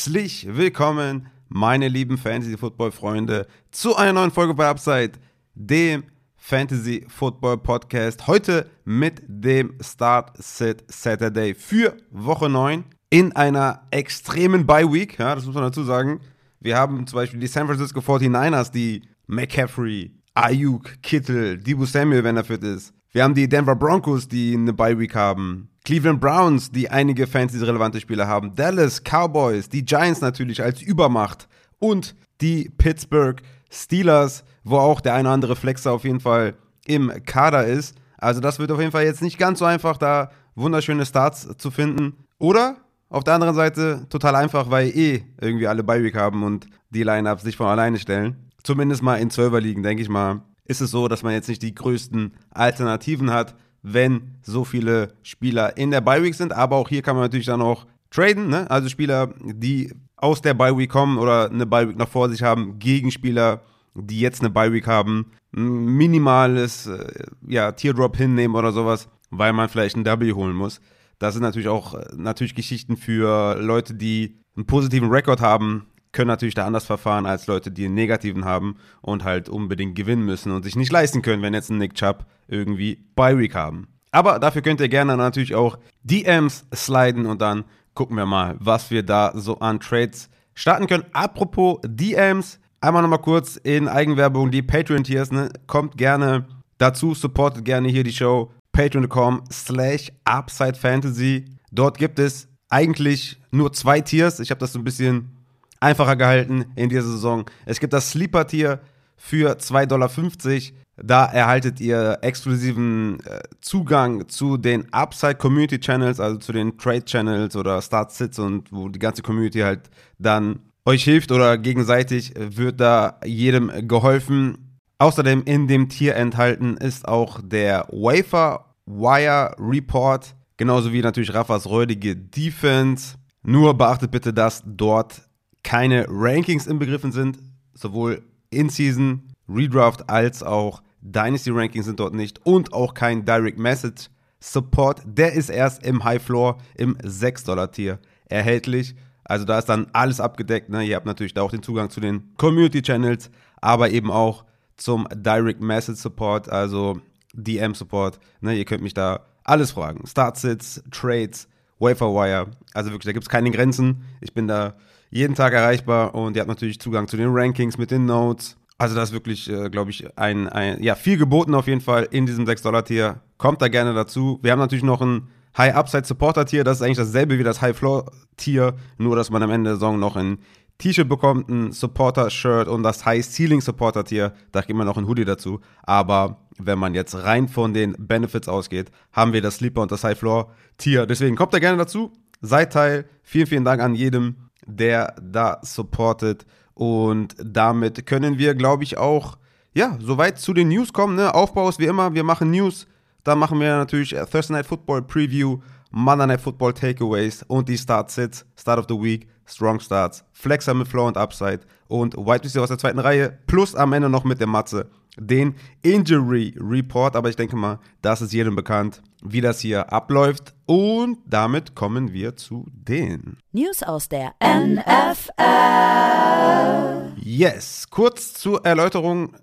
Herzlich willkommen, meine lieben Fantasy-Football-Freunde, zu einer neuen Folge bei Upside, dem Fantasy-Football-Podcast. Heute mit dem Start-Sit Saturday für Woche 9 in einer extremen Bye-Week. Ja, das muss man dazu sagen. Wir haben zum Beispiel die San Francisco 49ers, die McCaffrey, Ayuk, Kittel, Debo Samuel, wenn er fit ist. Wir haben die Denver Broncos, die eine Bye-Week haben. Cleveland Browns, die einige Fantasy-relevante Spieler haben. Dallas Cowboys, die Giants natürlich als Übermacht. Und die Pittsburgh Steelers, wo auch der eine oder andere Flexer auf jeden Fall im Kader ist. Also das wird auf jeden Fall jetzt nicht ganz so einfach, da wunderschöne Starts zu finden. Oder auf der anderen Seite total einfach, weil eh irgendwie alle Bye-Week haben und die Lineups sich von alleine stellen. Zumindest mal in 12er liegen, denke ich mal, ist es so, dass man jetzt nicht die größten Alternativen hat, wenn so viele Spieler in der Bye Week sind. Aber auch hier kann man natürlich dann auch traden, ne? also Spieler, die aus der Bye Week kommen oder eine Bye Week noch vor sich haben, gegen Spieler, die jetzt eine Bye Week haben, ein minimales äh, ja, Teardrop hinnehmen oder sowas, weil man vielleicht ein W holen muss. Das sind natürlich auch äh, natürlich Geschichten für Leute, die einen positiven Rekord haben, können natürlich da anders verfahren als Leute, die einen negativen haben und halt unbedingt gewinnen müssen und sich nicht leisten können, wenn jetzt ein Nick Chubb irgendwie Bye Week haben. Aber dafür könnt ihr gerne natürlich auch DMs sliden und dann gucken wir mal, was wir da so an Trades starten können. Apropos DMs, einmal nochmal kurz in Eigenwerbung die Patreon-Tiers, ne? Kommt gerne dazu, supportet gerne hier die Show. Patreon.com slash Upside Fantasy. Dort gibt es eigentlich nur zwei Tiers. Ich habe das so ein bisschen einfacher gehalten in dieser Saison. Es gibt das Sleeper-Tier für 2,50 Dollar. Da erhaltet ihr exklusiven äh, Zugang zu den Upside Community Channels, also zu den Trade Channels oder Start Sits und wo die ganze Community halt dann euch hilft oder gegenseitig wird da jedem geholfen. Außerdem in dem Tier enthalten ist auch der Wafer Wire Report, genauso wie natürlich Raffas räudige Defense. Nur beachtet bitte, dass dort keine Rankings inbegriffen sind, sowohl In-Season, Redraft als auch Dynasty Rankings sind dort nicht und auch kein Direct Message Support. Der ist erst im High Floor im 6-Dollar-Tier erhältlich. Also da ist dann alles abgedeckt. Ne? Ihr habt natürlich da auch den Zugang zu den Community Channels, aber eben auch zum Direct Message Support, also DM Support. Ne? Ihr könnt mich da alles fragen. Startsits, Trades, Waferwire. Also wirklich, da gibt es keine Grenzen. Ich bin da jeden Tag erreichbar und ihr habt natürlich Zugang zu den Rankings mit den Notes. Also das ist wirklich, äh, glaube ich, ein, ein, ja, viel geboten auf jeden Fall in diesem 6-Dollar-Tier. Kommt da gerne dazu. Wir haben natürlich noch ein High-Upside-Supporter-Tier. Das ist eigentlich dasselbe wie das High-Floor-Tier, nur dass man am Ende der Saison noch ein T-Shirt bekommt, ein Supporter-Shirt und das High-Ceiling-Supporter-Tier. Da kriegt man noch ein Hoodie dazu. Aber wenn man jetzt rein von den Benefits ausgeht, haben wir das Sleeper und das High-Floor-Tier. Deswegen kommt da gerne dazu. Seid Teil. Vielen, vielen Dank an jedem, der da supportet. Und damit können wir, glaube ich, auch, ja, soweit zu den News kommen. Ne? Aufbau ist wie immer, wir machen News. Dann machen wir natürlich Thursday Night Football Preview, Monday Night Football Takeaways und die Start-Sits, Start of the Week, Strong Starts, Flexer mit Flow und Upside und White Receiver aus der zweiten Reihe, plus am Ende noch mit der Matze den Injury Report. Aber ich denke mal, das ist jedem bekannt, wie das hier abläuft. Und damit kommen wir zu den News aus der NFL. Yes, kurz zur Erläuterung,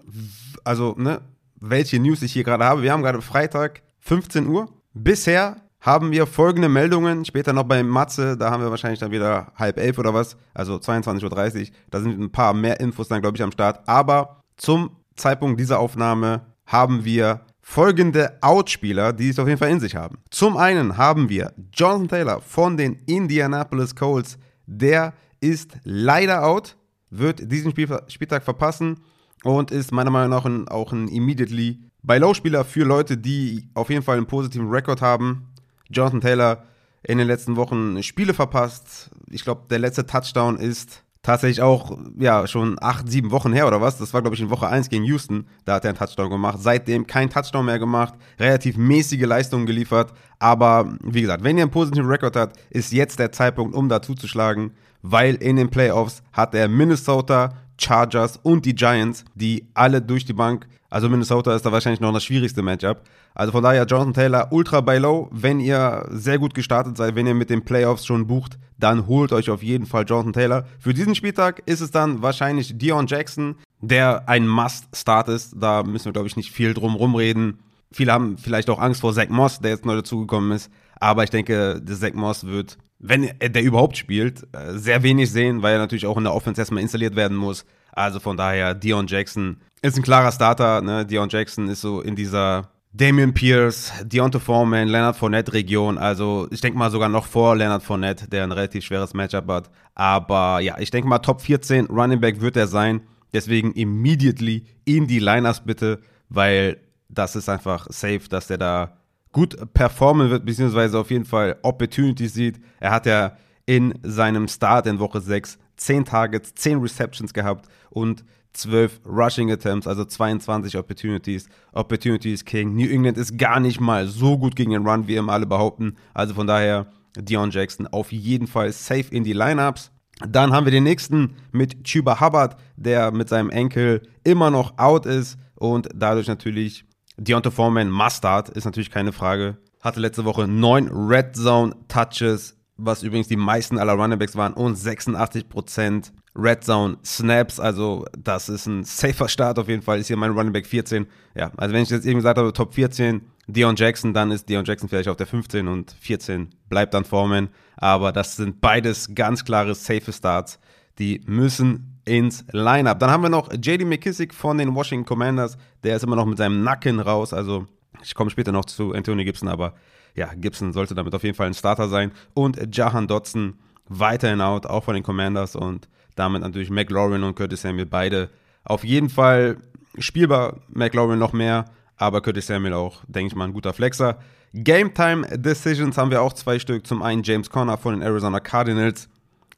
also ne, welche News ich hier gerade habe. Wir haben gerade Freitag 15 Uhr. Bisher haben wir folgende Meldungen. Später noch bei Matze, da haben wir wahrscheinlich dann wieder halb elf oder was, also 22.30 Uhr. Da sind ein paar mehr Infos dann, glaube ich, am Start. Aber zum Zeitpunkt dieser Aufnahme haben wir folgende Outspieler, die es auf jeden Fall in sich haben. Zum einen haben wir Jonathan Taylor von den Indianapolis Colts. Der ist leider out, wird diesen Spiel Spieltag verpassen und ist meiner Meinung nach ein, auch ein immediately bei Low-Spieler für Leute, die auf jeden Fall einen positiven Rekord haben. Jonathan Taylor in den letzten Wochen Spiele verpasst. Ich glaube, der letzte Touchdown ist tatsächlich auch, ja, schon acht, sieben Wochen her oder was. Das war, glaube ich, in Woche 1 gegen Houston. Da hat er einen Touchdown gemacht. Seitdem kein Touchdown mehr gemacht. Relativ mäßige Leistungen geliefert. Aber wie gesagt, wenn ihr einen positiven Rekord habt, ist jetzt der Zeitpunkt, um da zuzuschlagen. Weil in den Playoffs hat er Minnesota, Chargers und die Giants, die alle durch die Bank, also Minnesota ist da wahrscheinlich noch das schwierigste Matchup. Also von daher Jonathan Taylor ultra bei low. Wenn ihr sehr gut gestartet seid, wenn ihr mit den Playoffs schon bucht, dann holt euch auf jeden Fall Jonathan Taylor. Für diesen Spieltag ist es dann wahrscheinlich Dion Jackson, der ein Must-Start ist. Da müssen wir, glaube ich, nicht viel drum rumreden. Viele haben vielleicht auch Angst vor Zach Moss, der jetzt neu dazugekommen ist. Aber ich denke, der Zach Moss wird, wenn der überhaupt spielt, äh, sehr wenig sehen, weil er natürlich auch in der Offense erstmal installiert werden muss. Also von daher, Dion Jackson ist ein klarer Starter. Ne? Dion Jackson ist so in dieser Damian Pierce, Deontay Foreman, Leonard Fournette Region. Also ich denke mal sogar noch vor Leonard Fournette, der ein relativ schweres Matchup hat. Aber ja, ich denke mal Top 14 Running Back wird er sein. Deswegen immediately in die Liners bitte, weil das ist einfach safe, dass der da gut performen wird, beziehungsweise auf jeden Fall Opportunities sieht. Er hat ja in seinem Start in Woche 6 10 Targets, 10 Receptions gehabt und 12 Rushing Attempts, also 22 Opportunities. Opportunities King. New England ist gar nicht mal so gut gegen den Run, wie immer alle behaupten. Also von daher Dion Jackson auf jeden Fall safe in die Lineups. Dann haben wir den nächsten mit Chuba Hubbard, der mit seinem Enkel immer noch out ist und dadurch natürlich Deontay Foreman Mustard ist natürlich keine Frage. Hatte letzte Woche neun Red Zone Touches, was übrigens die meisten aller Runningbacks waren und 86% Red Zone Snaps. Also das ist ein safer Start auf jeden Fall. Ist hier mein Runningback 14. Ja, also wenn ich jetzt eben gesagt habe, Top 14, Dion Jackson, dann ist Dion Jackson vielleicht auf der 15 und 14 bleibt dann Foreman. Aber das sind beides ganz klare safe Starts. Die müssen ins Lineup. Dann haben wir noch JD McKissick von den Washington Commanders. Der ist immer noch mit seinem Nacken raus. Also ich komme später noch zu Anthony Gibson, aber ja, Gibson sollte damit auf jeden Fall ein Starter sein. Und Jahan Dotson weiterhin out, auch von den Commanders. Und damit natürlich McLaurin und Curtis Samuel beide auf jeden Fall spielbar. McLaurin noch mehr, aber Curtis Samuel auch, denke ich mal, ein guter Flexer. Game Time Decisions haben wir auch zwei Stück. Zum einen James Conner von den Arizona Cardinals.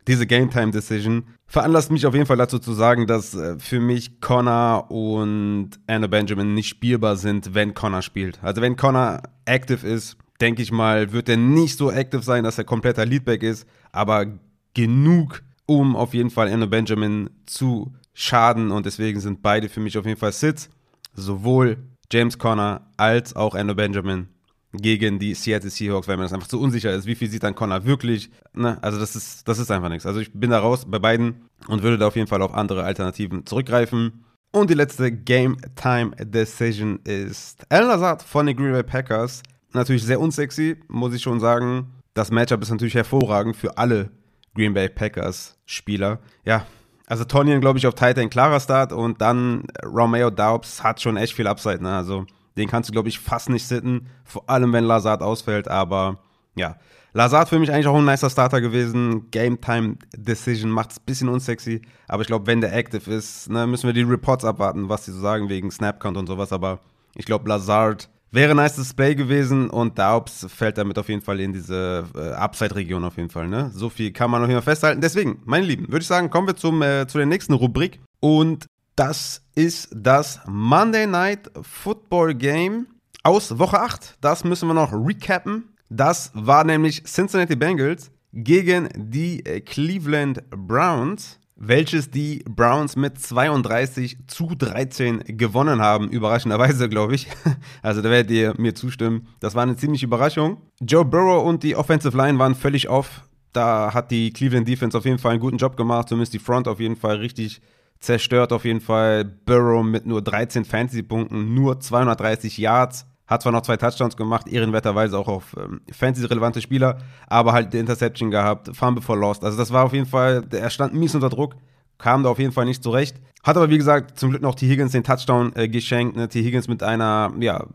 Diese Game Time Decision veranlasst mich auf jeden Fall dazu zu sagen, dass äh, für mich Connor und Anna Benjamin nicht spielbar sind, wenn Connor spielt. Also wenn Connor active ist, denke ich mal, wird er nicht so active sein, dass er kompletter Leadback ist, aber genug, um auf jeden Fall Anna Benjamin zu schaden und deswegen sind beide für mich auf jeden Fall Sits. Sowohl James Conner als auch Anna Benjamin gegen die Seattle Seahawks, weil mir das einfach zu unsicher ist. Wie viel sieht dann Connor wirklich? Ne? Also das ist, das ist einfach nichts. Also ich bin da raus bei beiden und würde da auf jeden Fall auf andere Alternativen zurückgreifen. Und die letzte Game Time Decision ist Alan Lazard von den Green Bay Packers. Natürlich sehr unsexy, muss ich schon sagen. Das Matchup ist natürlich hervorragend für alle Green Bay Packers Spieler. Ja, also Tonyan, glaube ich, auf Titan klarer Start und dann Romeo Daubs hat schon echt viel Upside. Ne? Also den kannst du, glaube ich, fast nicht sitten. Vor allem, wenn Lazard ausfällt. Aber ja, Lazard für mich eigentlich auch ein nicer Starter gewesen. Game Time Decision macht es ein bisschen unsexy. Aber ich glaube, wenn der active ist, ne, müssen wir die Reports abwarten, was sie so sagen wegen Snapcount und sowas. Aber ich glaube, Lazard wäre ein nice Display gewesen und Daubs fällt damit auf jeden Fall in diese äh, Upside-Region auf jeden Fall. Ne? So viel kann man noch immer festhalten. Deswegen, meine Lieben, würde ich sagen, kommen wir zum, äh, zu der nächsten Rubrik. Und das ist das Monday Night Football Game aus Woche 8. Das müssen wir noch recappen. Das war nämlich Cincinnati Bengals gegen die Cleveland Browns, welches die Browns mit 32 zu 13 gewonnen haben. Überraschenderweise, glaube ich. Also da werdet ihr mir zustimmen. Das war eine ziemliche Überraschung. Joe Burrow und die Offensive Line waren völlig off. Da hat die Cleveland Defense auf jeden Fall einen guten Job gemacht, zumindest die Front auf jeden Fall richtig zerstört auf jeden Fall. Burrow mit nur 13 Fantasy-Punkten, nur 230 Yards. Hat zwar noch zwei Touchdowns gemacht, ehrenwerterweise auch auf ähm, Fantasy-relevante Spieler, aber halt die Interception gehabt, Fumble for Lost. Also das war auf jeden Fall, er stand mies unter Druck, kam da auf jeden Fall nicht zurecht. Hat aber wie gesagt zum Glück noch T. Higgins den Touchdown äh, geschenkt. Ne? T. Higgins mit einer, ja,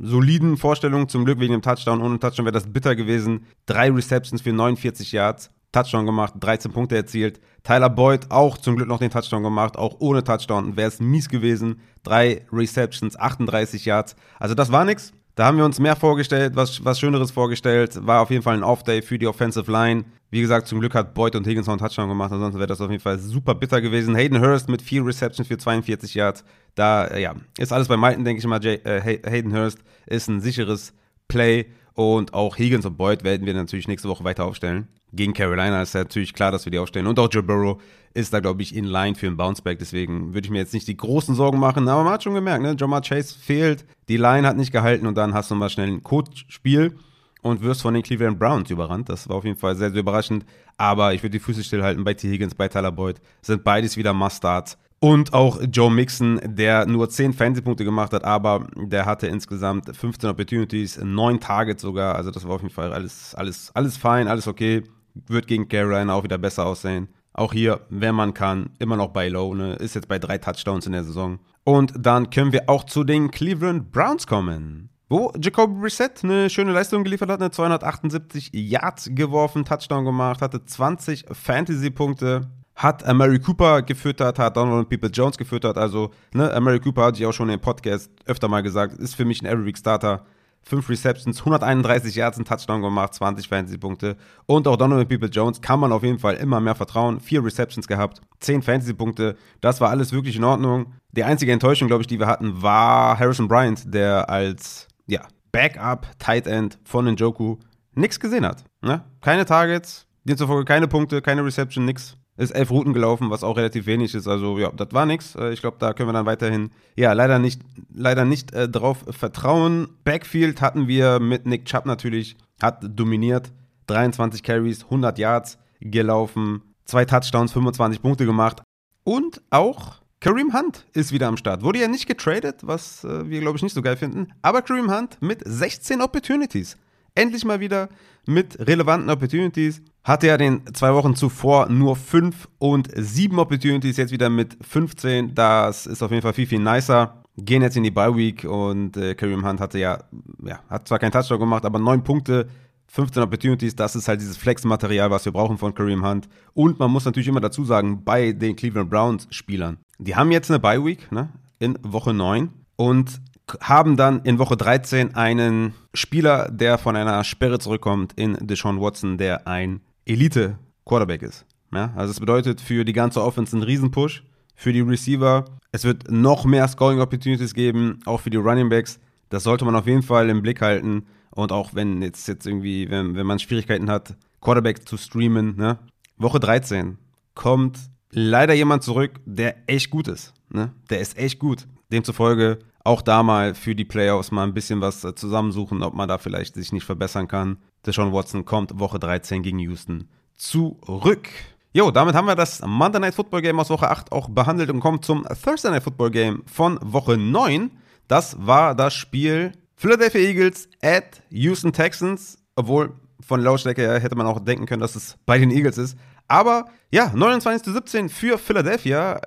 soliden Vorstellung, zum Glück wegen dem Touchdown. Ohne Touchdown wäre das bitter gewesen. Drei Receptions für 49 Yards. Touchdown gemacht, 13 Punkte erzielt. Tyler Boyd auch zum Glück noch den Touchdown gemacht, auch ohne Touchdown wäre es mies gewesen. Drei Receptions, 38 Yards. Also das war nichts. Da haben wir uns mehr vorgestellt, was, was Schöneres vorgestellt. War auf jeden Fall ein Off-Day für die Offensive Line. Wie gesagt, zum Glück hat Boyd und Higgins noch einen Touchdown gemacht, ansonsten wäre das auf jeden Fall super bitter gewesen. Hayden Hurst mit vier Receptions für 42 Yards. Da, äh, ja, ist alles bei Malton, denke ich mal. Jay, äh, Hayden Hurst ist ein sicheres Play und auch Higgins und Boyd werden wir natürlich nächste Woche weiter aufstellen. Gegen Carolina ist natürlich klar, dass wir die aufstellen. Und auch Joe Burrow ist da, glaube ich, in line für ein Bounceback. Deswegen würde ich mir jetzt nicht die großen Sorgen machen. Aber man hat schon gemerkt, ne? Jamar Chase fehlt, die Line hat nicht gehalten und dann hast du mal schnell ein Coach-Spiel und wirst von den Cleveland Browns überrannt. Das war auf jeden Fall sehr, sehr überraschend. Aber ich würde die Füße stillhalten bei T. Higgins, bei Tyler Boyd. Sind beides wieder Must-Starts. Und auch Joe Mixon, der nur 10 Fantasy-Punkte gemacht hat, aber der hatte insgesamt 15 Opportunities, 9 Targets sogar. Also das war auf jeden Fall alles, alles, alles fein, alles okay. Wird gegen Carolina auch wieder besser aussehen. Auch hier, wenn man kann, immer noch bei Low, ne? ist jetzt bei drei Touchdowns in der Saison. Und dann können wir auch zu den Cleveland Browns kommen. Wo Jacoby Brissett eine schöne Leistung geliefert hat, eine 278 Yards geworfen, Touchdown gemacht, hatte 20 Fantasy-Punkte, hat Mary Cooper gefüttert, hat Donald People Jones gefüttert. Also, ne, Mary Cooper hatte ich auch schon im Podcast öfter mal gesagt, ist für mich ein Every Week Starter. 5 Receptions, 131 Yards, ein Touchdown gemacht, 20 Fantasy-Punkte. Und auch Donovan People Jones kann man auf jeden Fall immer mehr vertrauen. 4 Receptions gehabt, 10 Fantasy-Punkte. Das war alles wirklich in Ordnung. Die einzige Enttäuschung, glaube ich, die wir hatten, war Harrison Bryant, der als ja, Backup Tight End von Njoku nichts gesehen hat. Ne? Keine Targets, demzufolge keine Punkte, keine Reception, nix. Ist elf Routen gelaufen, was auch relativ wenig ist. Also ja, das war nichts. Äh, ich glaube, da können wir dann weiterhin, ja, leider nicht, leider nicht äh, drauf vertrauen. Backfield hatten wir mit Nick Chubb natürlich, hat dominiert. 23 Carries, 100 Yards gelaufen, zwei Touchdowns, 25 Punkte gemacht. Und auch Kareem Hunt ist wieder am Start. Wurde ja nicht getradet, was äh, wir, glaube ich, nicht so geil finden. Aber Kareem Hunt mit 16 Opportunities. Endlich mal wieder mit relevanten Opportunities. Hatte ja den zwei Wochen zuvor nur 5 und 7 Opportunities, jetzt wieder mit 15. Das ist auf jeden Fall viel, viel nicer. Gehen jetzt in die Bye Week und äh, Kareem Hunt hatte ja, ja, hat zwar keinen Touchdown gemacht, aber 9 Punkte 15 Opportunities, das ist halt dieses Flex-Material, was wir brauchen von Kareem Hunt. Und man muss natürlich immer dazu sagen, bei den Cleveland Browns-Spielern, die haben jetzt eine Bye-Week ne, in Woche 9 und haben dann in Woche 13 einen Spieler, der von einer Sperre zurückkommt, in Deshaun Watson, der ein Elite-Quarterback ist. Ja, also es bedeutet für die ganze Offense einen Riesenpush, für die Receiver. Es wird noch mehr Scoring-Opportunities geben, auch für die Running Backs. Das sollte man auf jeden Fall im Blick halten. Und auch wenn jetzt, jetzt irgendwie, wenn, wenn man Schwierigkeiten hat, Quarterback zu streamen, ne? Woche 13 kommt leider jemand zurück, der echt gut ist. Ne? Der ist echt gut. Demzufolge auch da mal für die Playoffs mal ein bisschen was äh, zusammensuchen, ob man da vielleicht sich nicht verbessern kann. Deshaun Watson kommt Woche 13 gegen Houston zurück. Jo, damit haben wir das Monday Night Football Game aus Woche 8 auch behandelt und kommen zum Thursday Night Football Game von Woche 9. Das war das Spiel Philadelphia Eagles at Houston Texans, obwohl von Lautstärke her hätte man auch denken können, dass es bei den Eagles ist. Aber ja, 29 zu 17 für Philadelphia.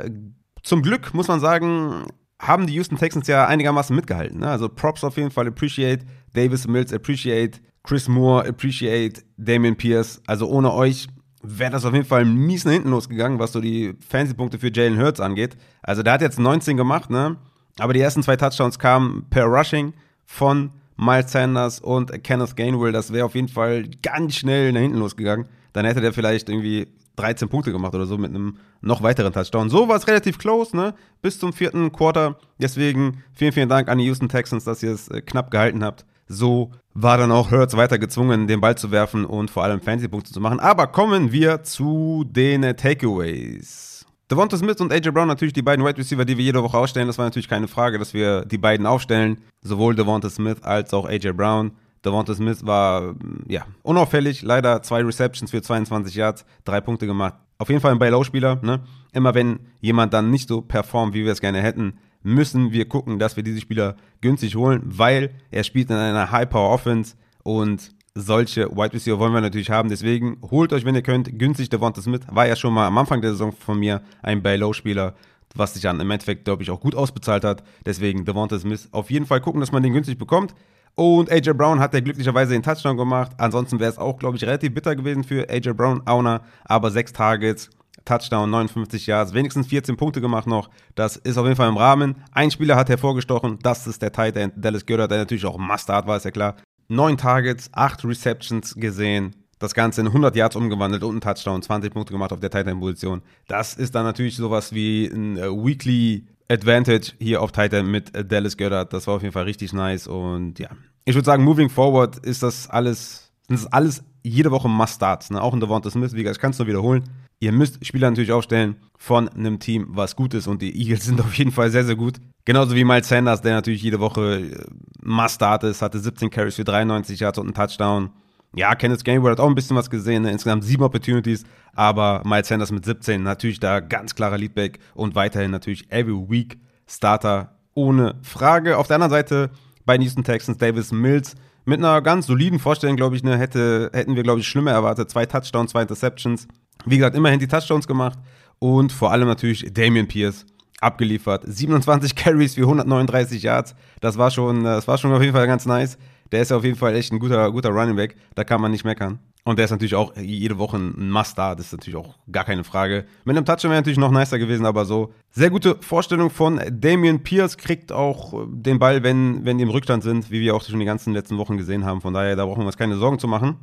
Zum Glück muss man sagen, haben die Houston Texans ja einigermaßen mitgehalten. Ne? Also Props auf jeden Fall, appreciate. Davis Mills, appreciate. Chris Moore, appreciate. Damian Pierce. Also ohne euch wäre das auf jeden Fall mies nach hinten losgegangen, was so die Fantasy-Punkte für Jalen Hurts angeht. Also der hat jetzt 19 gemacht, ne? Aber die ersten zwei Touchdowns kamen per Rushing von Miles Sanders und Kenneth Gainwell. Das wäre auf jeden Fall ganz schnell nach hinten losgegangen. Dann hätte der vielleicht irgendwie 13 Punkte gemacht oder so mit einem noch weiteren Touchdown. So war es relativ close, ne? Bis zum vierten Quarter. Deswegen vielen, vielen Dank an die Houston Texans, dass ihr es äh, knapp gehalten habt. So war dann auch Hurts weiter gezwungen, den Ball zu werfen und vor allem Fantasy-Punkte zu machen. Aber kommen wir zu den Takeaways. Devonta Smith und AJ Brown natürlich die beiden Wide Receiver, die wir jede Woche ausstellen. Das war natürlich keine Frage, dass wir die beiden aufstellen. Sowohl Devonta Smith als auch AJ Brown. Devonta Smith war ja unauffällig, leider zwei Receptions für 22 Yards, drei Punkte gemacht. Auf jeden Fall ein Buy-Low-Spieler. Ne? Immer wenn jemand dann nicht so performt, wie wir es gerne hätten, müssen wir gucken, dass wir diese Spieler günstig holen, weil er spielt in einer High-Power-Offense und solche Wide Receiver wollen wir natürlich haben. Deswegen holt euch, wenn ihr könnt, günstig Devonta Smith. War ja schon mal am Anfang der Saison von mir ein Buy-Low-Spieler, was sich dann im Endeffekt, glaube ich, auch gut ausbezahlt hat. Deswegen Devonta Smith auf jeden Fall gucken, dass man den günstig bekommt. Und AJ Brown hat ja glücklicherweise den Touchdown gemacht. Ansonsten wäre es auch, glaube ich, relativ bitter gewesen für AJ Brown, Owner. Aber sechs Targets, Touchdown, 59 Yards, wenigstens 14 Punkte gemacht noch. Das ist auf jeden Fall im Rahmen. Ein Spieler hat hervorgestochen, das ist der Tight End Dallas Goddard, der natürlich auch Mustard war, ist ja klar. 9 Targets, 8 Receptions gesehen. Das Ganze in 100 Yards umgewandelt und einen Touchdown, 20 Punkte gemacht auf der Titan Position. Das ist dann natürlich sowas wie ein äh, Weekly Advantage hier auf Titan mit Dallas Goddard. Das war auf jeden Fall richtig nice und ja. Ich würde sagen, moving forward ist das alles, sind das alles jede Woche Must-Starts. Ne? Auch in Devonta Smith, wie gesagt, ich kann es nur wiederholen. Ihr müsst Spieler natürlich aufstellen von einem Team, was gut ist. Und die Eagles sind auf jeden Fall sehr, sehr gut. Genauso wie Miles Sanders, der natürlich jede Woche äh, Must-Start ist, hatte 17 Carries für 93 Yards und einen Touchdown. Ja, Kenneth Gainwell hat auch ein bisschen was gesehen, ne? insgesamt sieben Opportunities, aber Miles Sanders mit 17 natürlich da ganz klarer Leadback und weiterhin natürlich every week Starter ohne Frage. Auf der anderen Seite bei Houston Texans Davis Mills mit einer ganz soliden Vorstellung, glaube ich, ne, hätte, hätten wir, glaube ich, schlimmer erwartet. Zwei Touchdowns, zwei Interceptions. Wie gesagt, immerhin die Touchdowns gemacht und vor allem natürlich Damian Pierce abgeliefert. 27 Carries für 139 Yards. Das war schon, das war schon auf jeden Fall ganz nice. Der ist auf jeden Fall echt ein guter, guter Running Back. Da kann man nicht meckern. Und der ist natürlich auch jede Woche ein Must-Star. Das ist natürlich auch gar keine Frage. Mit einem Touchdown wäre natürlich noch nicer gewesen, aber so. Sehr gute Vorstellung von Damian Pierce. Kriegt auch den Ball, wenn, wenn die im Rückstand sind, wie wir auch schon die ganzen letzten Wochen gesehen haben. Von daher, da brauchen wir uns keine Sorgen zu machen.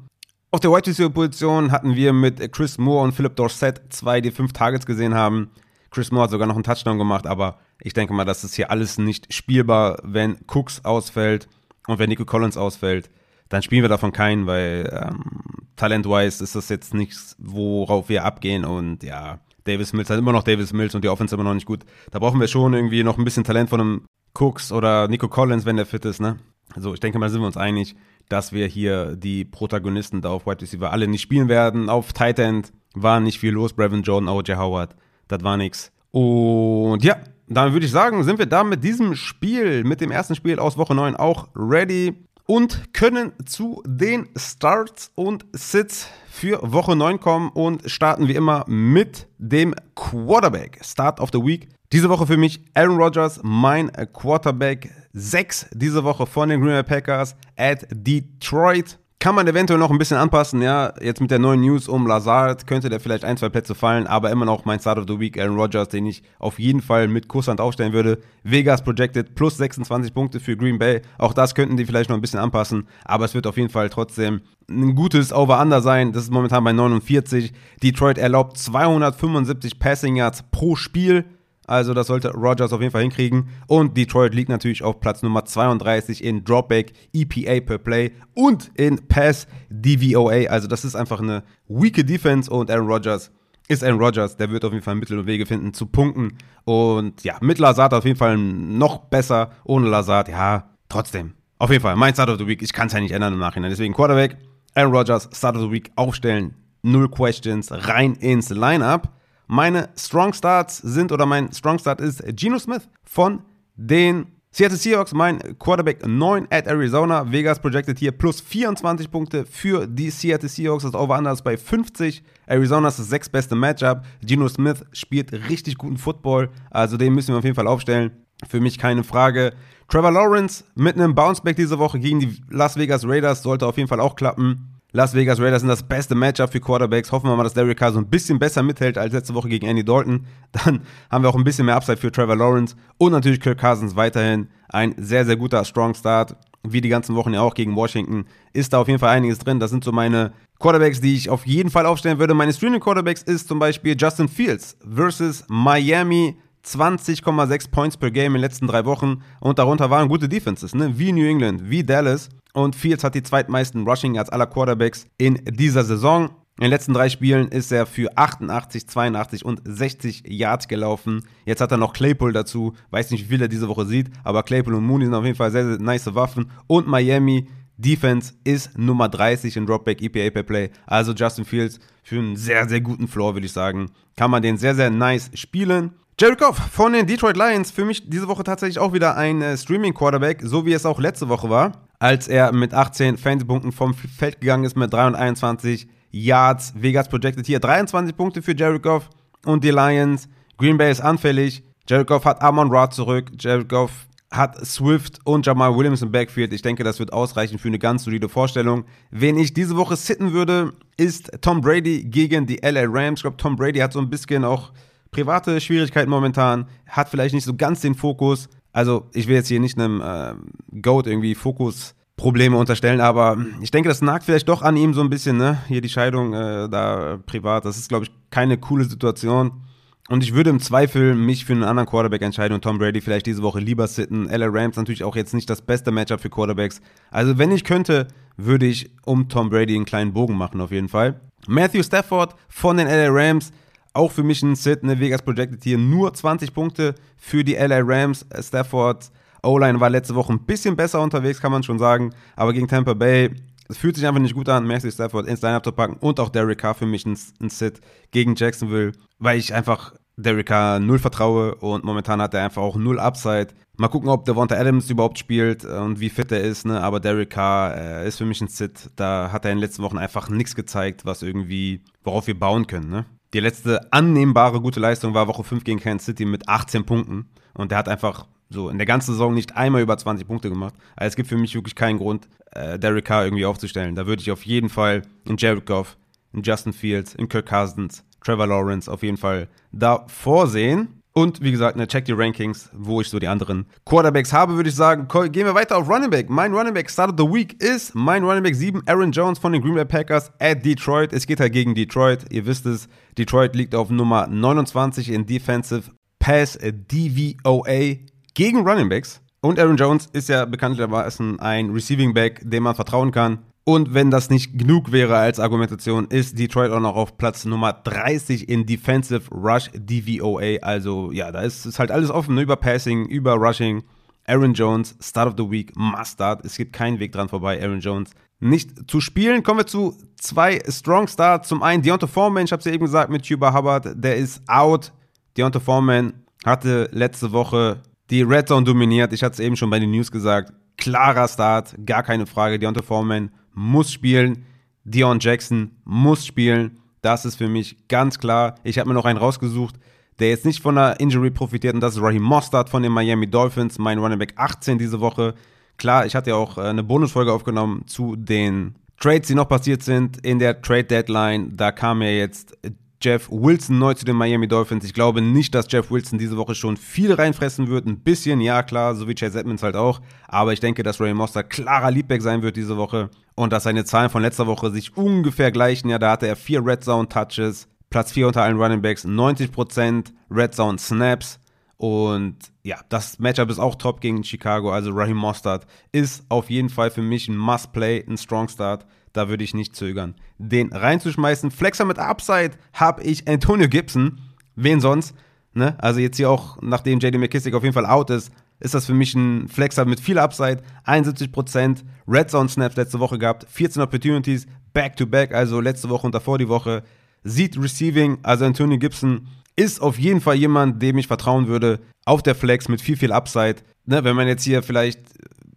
Auf der Wide Receiver Position hatten wir mit Chris Moore und Philip Dorsett zwei, die fünf Targets gesehen haben. Chris Moore hat sogar noch einen Touchdown gemacht, aber ich denke mal, das ist hier alles nicht spielbar, wenn Cooks ausfällt und wenn Nico Collins ausfällt dann spielen wir davon keinen, weil ähm, talent-wise ist das jetzt nichts, worauf wir abgehen und ja, Davis Mills hat immer noch Davis Mills und die Offense immer noch nicht gut. Da brauchen wir schon irgendwie noch ein bisschen Talent von einem Cooks oder Nico Collins, wenn der fit ist, ne? Also ich denke mal, sind wir uns einig, dass wir hier die Protagonisten da auf White Receiver alle nicht spielen werden. Auf Tight End war nicht viel los. Brevin Jordan, O.J. Howard, das war nix. Und ja, dann würde ich sagen, sind wir da mit diesem Spiel, mit dem ersten Spiel aus Woche 9 auch ready und können zu den Starts und Sits für Woche 9 kommen und starten wie immer mit dem Quarterback. Start of the Week. Diese Woche für mich Aaron Rodgers, mein Quarterback 6 diese Woche von den Green Bay Packers at Detroit. Kann man eventuell noch ein bisschen anpassen, ja. Jetzt mit der neuen News um Lazard könnte der vielleicht ein, zwei Plätze fallen, aber immer noch mein Start of the Week, Aaron Rodgers, den ich auf jeden Fall mit Kusshand aufstellen würde. Vegas projected plus 26 Punkte für Green Bay. Auch das könnten die vielleicht noch ein bisschen anpassen, aber es wird auf jeden Fall trotzdem ein gutes Over-Under sein. Das ist momentan bei 49. Detroit erlaubt 275 Passing Yards pro Spiel. Also das sollte Rogers auf jeden Fall hinkriegen. Und Detroit liegt natürlich auf Platz Nummer 32 in Dropback, EPA per Play und in Pass DVOA. Also das ist einfach eine weake Defense und Aaron Rodgers ist Aaron Rodgers. Der wird auf jeden Fall Mittel und Wege finden zu punkten. Und ja, mit Lazard auf jeden Fall noch besser. Ohne Lazard, ja, trotzdem. Auf jeden Fall, mein Start of the Week. Ich kann es ja nicht ändern im Nachhinein. Deswegen Quarterback, Aaron Rodgers, Start of the Week aufstellen. Null Questions, rein ins Lineup. Meine Strong Starts sind oder mein Strong Start ist Geno Smith von den Seattle Seahawks, mein Quarterback 9 at Arizona. Vegas projected hier plus 24 Punkte für die Seattle Seahawks. Das Over-Under ist bei 50. Arizona ist das sechstbeste Matchup. Geno Smith spielt richtig guten Football. Also den müssen wir auf jeden Fall aufstellen. Für mich keine Frage. Trevor Lawrence mit einem Bounceback diese Woche gegen die Las Vegas Raiders sollte auf jeden Fall auch klappen. Las Vegas Raiders sind das beste Matchup für Quarterbacks. Hoffen wir mal, dass Derek Carr so ein bisschen besser mithält als letzte Woche gegen Andy Dalton. Dann haben wir auch ein bisschen mehr Upside für Trevor Lawrence und natürlich Kirk Cousins weiterhin ein sehr, sehr guter Strong Start. Wie die ganzen Wochen ja auch gegen Washington ist da auf jeden Fall einiges drin. Das sind so meine Quarterbacks, die ich auf jeden Fall aufstellen würde. Meine Streaming Quarterbacks ist zum Beispiel Justin Fields versus Miami 20,6 Points per Game in den letzten drei Wochen und darunter waren gute Defenses, ne? wie New England, wie Dallas. Und Fields hat die zweitmeisten Rushing als aller Quarterbacks in dieser Saison. In den letzten drei Spielen ist er für 88, 82 und 60 Yards gelaufen. Jetzt hat er noch Claypool dazu. Weiß nicht, wie viel er diese Woche sieht, aber Claypool und Mooney sind auf jeden Fall sehr, sehr nice Waffen. Und Miami Defense ist Nummer 30 in Dropback EPA per Play. Also Justin Fields für einen sehr, sehr guten Floor, würde ich sagen. Kann man den sehr, sehr nice spielen. Jared Goff von den Detroit Lions, für mich diese Woche tatsächlich auch wieder ein äh, Streaming-Quarterback, so wie es auch letzte Woche war, als er mit 18 Fantasy-Punkten vom Feld gegangen ist mit 321 Yards. Vegas projected hier 23 Punkte für Jared Goff und die Lions. Green Bay ist anfällig. Jared Goff hat Amon Ra zurück. Jared Goff hat Swift und Jamal Williams im Backfield. Ich denke, das wird ausreichen für eine ganz solide Vorstellung. Wen ich diese Woche sitten würde, ist Tom Brady gegen die LA Rams. Ich glaube, Tom Brady hat so ein bisschen auch private Schwierigkeiten momentan, hat vielleicht nicht so ganz den Fokus. Also ich will jetzt hier nicht einem äh, Goat irgendwie Fokusprobleme unterstellen, aber ich denke, das nagt vielleicht doch an ihm so ein bisschen, ne? Hier die Scheidung äh, da privat. Das ist, glaube ich, keine coole Situation. Und ich würde im Zweifel mich für einen anderen Quarterback entscheiden und Tom Brady vielleicht diese Woche lieber sitten. LA Rams natürlich auch jetzt nicht das beste Matchup für Quarterbacks. Also wenn ich könnte, würde ich um Tom Brady einen kleinen Bogen machen, auf jeden Fall. Matthew Stafford von den LA Rams, auch für mich ein Sit, ne, Vegas projected hier nur 20 Punkte für die LA Rams. Stafford O-Line war letzte Woche ein bisschen besser unterwegs, kann man schon sagen, aber gegen Tampa Bay es fühlt sich einfach nicht gut an, Matthew Stafford ins Lineup zu packen und auch Derek Carr für mich ein, ein Sit gegen Jacksonville, weil ich einfach Derek Carr null vertraue und momentan hat er einfach auch null Upside. Mal gucken, ob Devonta Adams überhaupt spielt und wie fit er ist, ne? aber Derek Carr äh, ist für mich ein Sit. Da hat er in den letzten Wochen einfach nichts gezeigt, was irgendwie, worauf wir bauen können. Ne? Die letzte annehmbare gute Leistung war Woche 5 gegen Kansas City mit 18 Punkten und der hat einfach so in der ganzen Saison nicht einmal über 20 Punkte gemacht. Also es gibt für mich wirklich keinen Grund, äh, Derek Carr irgendwie aufzustellen. Da würde ich auf jeden Fall in Jared Goff, in Justin Fields, in Kirk Cousins, Trevor Lawrence auf jeden Fall da vorsehen. Und wie gesagt, ne, check die Rankings, wo ich so die anderen Quarterbacks habe, würde ich sagen. Gehen wir weiter auf Running Back. Mein Running Back Start of the Week ist mein Running Back 7, Aaron Jones von den Green Bay Packers at Detroit. Es geht halt gegen Detroit. Ihr wisst es, Detroit liegt auf Nummer 29 in Defensive Pass DVOA gegen Running Backs. Und Aaron Jones ist ja bekanntlicherweise ein Receiving Back, dem man vertrauen kann. Und wenn das nicht genug wäre als Argumentation, ist Detroit auch noch auf Platz Nummer 30 in Defensive Rush DVOA. Also ja, da ist, ist halt alles offen, ne? über Passing, über Rushing. Aaron Jones, Start of the Week, Must Start. Es gibt keinen Weg dran vorbei, Aaron Jones nicht zu spielen. Kommen wir zu zwei Strong Starts. Zum einen Deontay Foreman, ich habe es ja eben gesagt, mit Cuba Hubbard, der ist out. Deontay Foreman hatte letzte Woche die Red Zone dominiert. Ich hatte es eben schon bei den News gesagt. Klarer Start, gar keine Frage. Deontay Foreman muss spielen. Dion Jackson muss spielen. Das ist für mich ganz klar. Ich habe mir noch einen rausgesucht, der jetzt nicht von der Injury profitiert. Und das ist Raheem Mostert von den Miami Dolphins, mein Running Back 18 diese Woche. Klar, ich hatte ja auch äh, eine Bonusfolge aufgenommen zu den Trades, die noch passiert sind in der Trade Deadline. Da kam ja jetzt Jeff Wilson neu zu den Miami Dolphins. Ich glaube nicht, dass Jeff Wilson diese Woche schon viel reinfressen wird. Ein bisschen, ja klar, so wie Chase Edmonds halt auch. Aber ich denke, dass Ray Moster klarer Leadback sein wird diese Woche. Und dass seine Zahlen von letzter Woche sich ungefähr gleichen. Ja, da hatte er vier Red Zone Touches, Platz 4 unter allen Running Backs, 90% Red Zone Snaps. Und ja, das Matchup ist auch top gegen Chicago. Also Raheem Mostert ist auf jeden Fall für mich ein Must-Play, ein Strong Start da würde ich nicht zögern, den reinzuschmeißen. Flexer mit Upside habe ich Antonio Gibson. Wen sonst? Ne? Also jetzt hier auch, nachdem JD McKissick auf jeden Fall out ist, ist das für mich ein Flexer mit viel Upside. 71% Red Zone Snaps letzte Woche gehabt, 14 Opportunities, back to back, also letzte Woche und davor die Woche. Sieht Receiving, also Antonio Gibson ist auf jeden Fall jemand, dem ich vertrauen würde, auf der Flex mit viel, viel Upside. Ne, wenn man jetzt hier vielleicht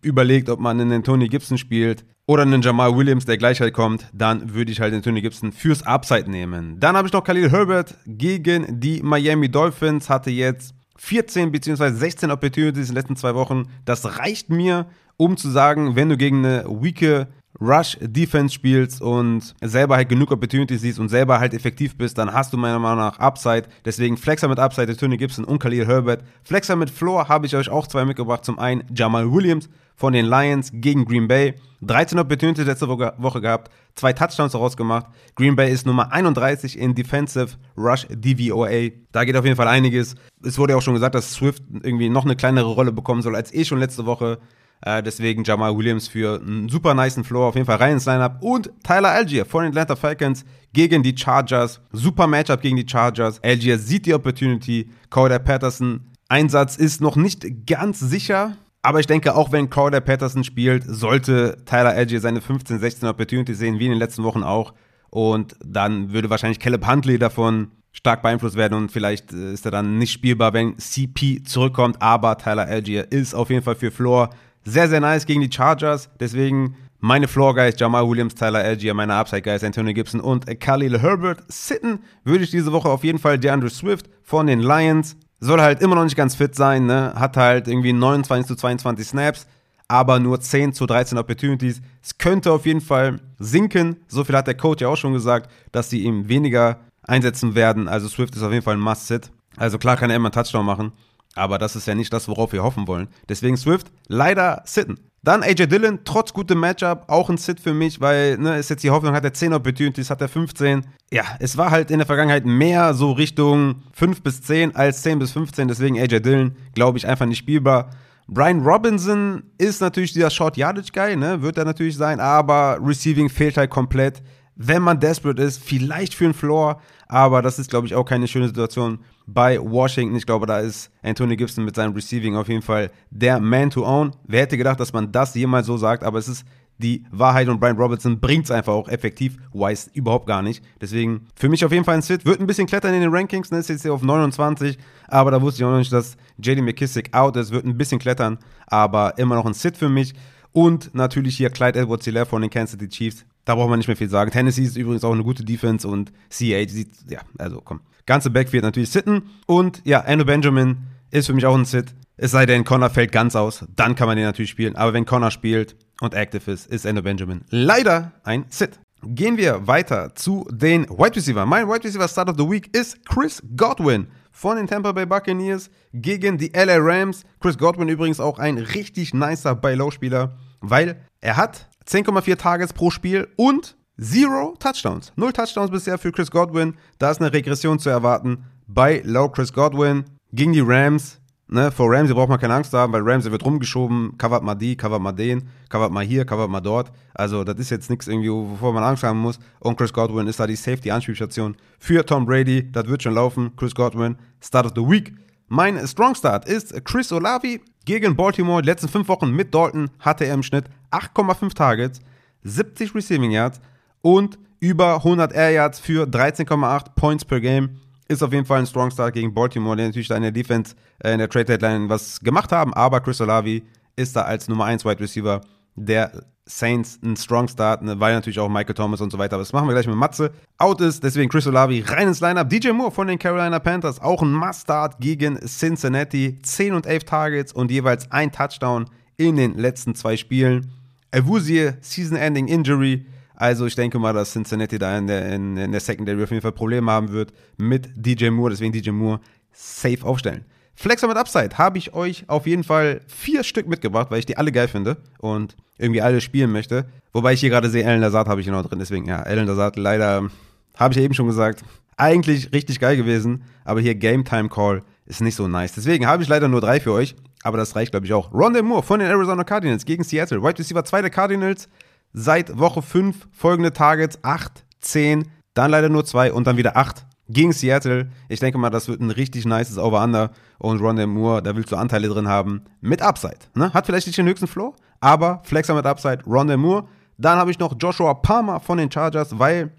überlegt, ob man einen Antonio Gibson spielt, oder einen Jamal Williams, der gleich halt kommt, dann würde ich halt den Tony Gibson fürs Upside nehmen. Dann habe ich noch Khalil Herbert gegen die Miami Dolphins, hatte jetzt 14 bzw. 16 Opportunities in den letzten zwei Wochen. Das reicht mir, um zu sagen, wenn du gegen eine weake Rush Defense spielst und selber halt genug Opportunities siehst und selber halt effektiv bist, dann hast du meiner Meinung nach Upside. Deswegen Flexer mit Upside, Tony Gibson und Khalil Herbert. Flexer mit Floor habe ich euch auch zwei mitgebracht. Zum einen Jamal Williams von den Lions gegen Green Bay. 13 Opportunities letzte Woche gehabt, zwei Touchdowns daraus gemacht. Green Bay ist Nummer 31 in Defensive Rush DVOA. Da geht auf jeden Fall einiges. Es wurde ja auch schon gesagt, dass Swift irgendwie noch eine kleinere Rolle bekommen soll als eh schon letzte Woche. Äh, deswegen Jamal Williams für einen super niceen Floor auf jeden Fall rein ins Lineup. Und Tyler Algier von den Atlanta Falcons gegen die Chargers. Super Matchup gegen die Chargers. Algier sieht die Opportunity. Cody Patterson Einsatz ist noch nicht ganz sicher. Aber ich denke, auch wenn Crowder Patterson spielt, sollte Tyler Algier seine 15, 16 Opportunities sehen, wie in den letzten Wochen auch. Und dann würde wahrscheinlich Caleb Huntley davon stark beeinflusst werden und vielleicht äh, ist er dann nicht spielbar, wenn CP zurückkommt. Aber Tyler Algier ist auf jeden Fall für Floor sehr, sehr nice gegen die Chargers. Deswegen meine Floor Guys, Jamal Williams, Tyler Algier, meine Upside Guys, Antonio Gibson und Khalil Herbert. Sitten würde ich diese Woche auf jeden Fall DeAndre Swift von den Lions soll halt immer noch nicht ganz fit sein, ne? Hat halt irgendwie 29 zu 22 Snaps, aber nur 10 zu 13 Opportunities. Es könnte auf jeden Fall sinken. So viel hat der Coach ja auch schon gesagt, dass sie ihm weniger einsetzen werden. Also Swift ist auf jeden Fall ein Must-Sit. Also klar kann er immer einen Touchdown machen, aber das ist ja nicht das, worauf wir hoffen wollen. Deswegen Swift leider sitten. Dann AJ Dillon, trotz gutem Matchup, auch ein Sit für mich, weil, ne, ist jetzt die Hoffnung, hat er 10 Opportunities, hat er 15. Ja, es war halt in der Vergangenheit mehr so Richtung 5 bis 10 als 10 bis 15, deswegen AJ Dillon, glaube ich, einfach nicht spielbar. Brian Robinson ist natürlich dieser Short Yardage Guy, ne? wird er natürlich sein, aber Receiving fehlt halt komplett. Wenn man desperate ist, vielleicht für einen Floor, aber das ist, glaube ich, auch keine schöne Situation bei Washington. Ich glaube, da ist Anthony Gibson mit seinem Receiving auf jeden Fall der Man to own. Wer hätte gedacht, dass man das jemals so sagt, aber es ist die Wahrheit und Brian Robertson bringt es einfach auch effektiv, Wise überhaupt gar nicht. Deswegen für mich auf jeden Fall ein Sit. Wird ein bisschen klettern in den Rankings, ne? ist jetzt hier auf 29, aber da wusste ich auch noch nicht, dass JD McKissick out ist. Wird ein bisschen klettern, aber immer noch ein Sit für mich. Und natürlich hier Clyde edwards hilaire von den Kansas City Chiefs. Da braucht man nicht mehr viel sagen. Tennessee ist übrigens auch eine gute Defense und CH sieht, ja, also komm. Ganze Backfield natürlich sitten. Und ja, Andrew Benjamin ist für mich auch ein Sit. Es sei denn, Connor fällt ganz aus, dann kann man den natürlich spielen. Aber wenn Connor spielt und active ist, ist Endo Benjamin leider ein Sit. Gehen wir weiter zu den Wide Receiver. Mein Wide Receiver Start of the Week ist Chris Godwin von den Tampa Bay Buccaneers gegen die LA Rams. Chris Godwin übrigens auch ein richtig nicer Buy-Low-Spieler, weil er hat 10,4 Targets pro Spiel und Zero Touchdowns. Null Touchdowns bisher für Chris Godwin. Da ist eine Regression zu erwarten bei Low Chris Godwin gegen die Rams. Ne, vor Ramsey braucht man keine Angst haben, weil Ramsey wird rumgeschoben, covert mal die, covert mal den, covert mal hier, covert mal dort. Also das ist jetzt nichts irgendwie, wovor man Angst haben muss. Und Chris Godwin ist da die Safety-Anspielstation für Tom Brady. Das wird schon laufen. Chris Godwin, Start of the Week. Mein Strong Start ist Chris Olavi gegen Baltimore. Die letzten fünf Wochen mit Dalton hatte er im Schnitt 8,5 Targets, 70 Receiving Yards und über 100 Air Yards für 13,8 Points per Game ist auf jeden Fall ein Strong Start gegen Baltimore, der natürlich da in der Defense, äh, in der Trade Deadline was gemacht haben, aber Chris Olavi ist da als Nummer 1 Wide Receiver der Saints ein Strong Start, ne, weil natürlich auch Michael Thomas und so weiter, aber das machen wir gleich mit Matze. Out ist, deswegen Chris Olavi rein ins Lineup. DJ Moore von den Carolina Panthers, auch ein Must-Start gegen Cincinnati. 10 und 11 Targets und jeweils ein Touchdown in den letzten zwei Spielen. Avusie, Season-Ending Injury, also ich denke mal, dass Cincinnati da in der, in, in der Secondary auf jeden Fall Probleme haben wird mit DJ Moore. Deswegen DJ Moore safe aufstellen. Flexer mit Upside habe ich euch auf jeden Fall vier Stück mitgebracht, weil ich die alle geil finde und irgendwie alle spielen möchte. Wobei ich hier gerade sehe, Ellen Lazard habe ich noch drin. Deswegen, ja, Ellen Lazard leider, habe ich ja eben schon gesagt, eigentlich richtig geil gewesen. Aber hier Game Time Call ist nicht so nice. Deswegen habe ich leider nur drei für euch. Aber das reicht, glaube ich, auch. Rondell Moore von den Arizona Cardinals gegen Seattle. Wide Receiver 2 der Cardinals seit Woche 5 folgende Targets 8, 10, dann leider nur 2 und dann wieder 8 gegen Seattle. Ich denke mal, das wird ein richtig nices Over-Under und Rondell Moore, da willst du Anteile drin haben mit Upside. Ne? Hat vielleicht nicht den höchsten Floor, aber Flexer mit Upside, Rondell Moore. Dann habe ich noch Joshua Palmer von den Chargers, weil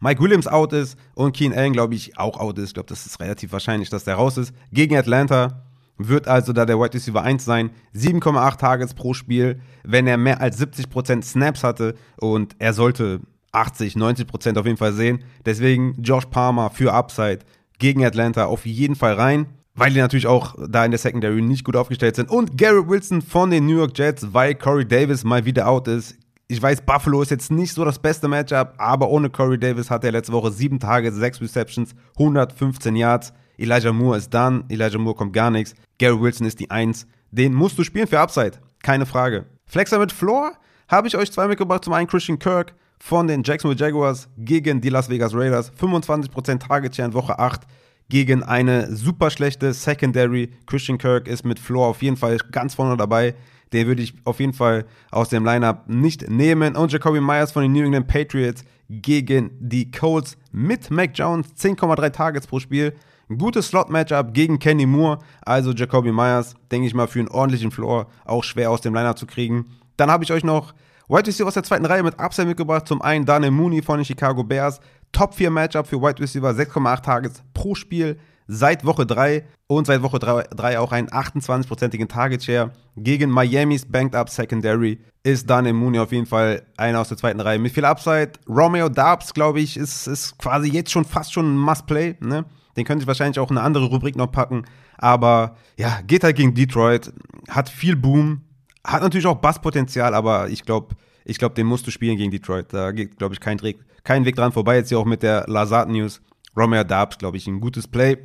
Mike Williams out ist und Keen Allen, glaube ich, auch out ist. Ich glaube, das ist relativ wahrscheinlich, dass der raus ist. Gegen Atlanta wird also da der Wide Receiver 1 sein. 7,8 Targets pro Spiel, wenn er mehr als 70% Snaps hatte und er sollte 80, 90% auf jeden Fall sehen. Deswegen Josh Palmer für Upside gegen Atlanta auf jeden Fall rein, weil die natürlich auch da in der Secondary nicht gut aufgestellt sind. Und Garrett Wilson von den New York Jets, weil Corey Davis mal wieder out ist. Ich weiß, Buffalo ist jetzt nicht so das beste Matchup, aber ohne Corey Davis hat er letzte Woche 7 Tage, 6 Receptions, 115 Yards. Elijah Moore ist dann, Elijah Moore kommt gar nichts. Gary Wilson ist die Eins. Den musst du spielen für Upside, keine Frage. Flexer mit Floor habe ich euch zwei mitgebracht. Zum einen Christian Kirk von den Jacksonville Jaguars gegen die Las Vegas Raiders. 25% Target Share in Woche 8 gegen eine super schlechte Secondary. Christian Kirk ist mit Floor auf jeden Fall ganz vorne dabei. Den würde ich auf jeden Fall aus dem Lineup nicht nehmen. Und Jacoby Myers von den New England Patriots gegen die Colts mit Mac Jones. 10,3 Targets pro Spiel. Gutes Slot-Matchup gegen Kenny Moore, also Jacoby Myers, denke ich mal, für einen ordentlichen Floor auch schwer aus dem Liner zu kriegen. Dann habe ich euch noch White Receiver aus der zweiten Reihe mit Upside mitgebracht. Zum einen Daniel Mooney von den Chicago Bears. Top 4 Matchup für White Receiver, 6,8 Targets pro Spiel seit Woche 3 und seit Woche 3 auch einen 28-prozentigen Target Share. Gegen Miamis Banked Up Secondary ist Daniel Mooney auf jeden Fall einer aus der zweiten Reihe mit viel Upside. Romeo Darbs, glaube ich, ist, ist quasi jetzt schon fast schon ein Must-Play. Ne? Den könnte ich wahrscheinlich auch in eine andere Rubrik noch packen. Aber ja, geht halt gegen Detroit, hat viel Boom, hat natürlich auch Basspotenzial, aber ich glaube, ich glaube, den musst du spielen gegen Detroit. Da geht, glaube ich, kein, kein Weg dran vorbei. Jetzt hier auch mit der Lazard News. Romeo Darbs, glaube ich, ein gutes Play.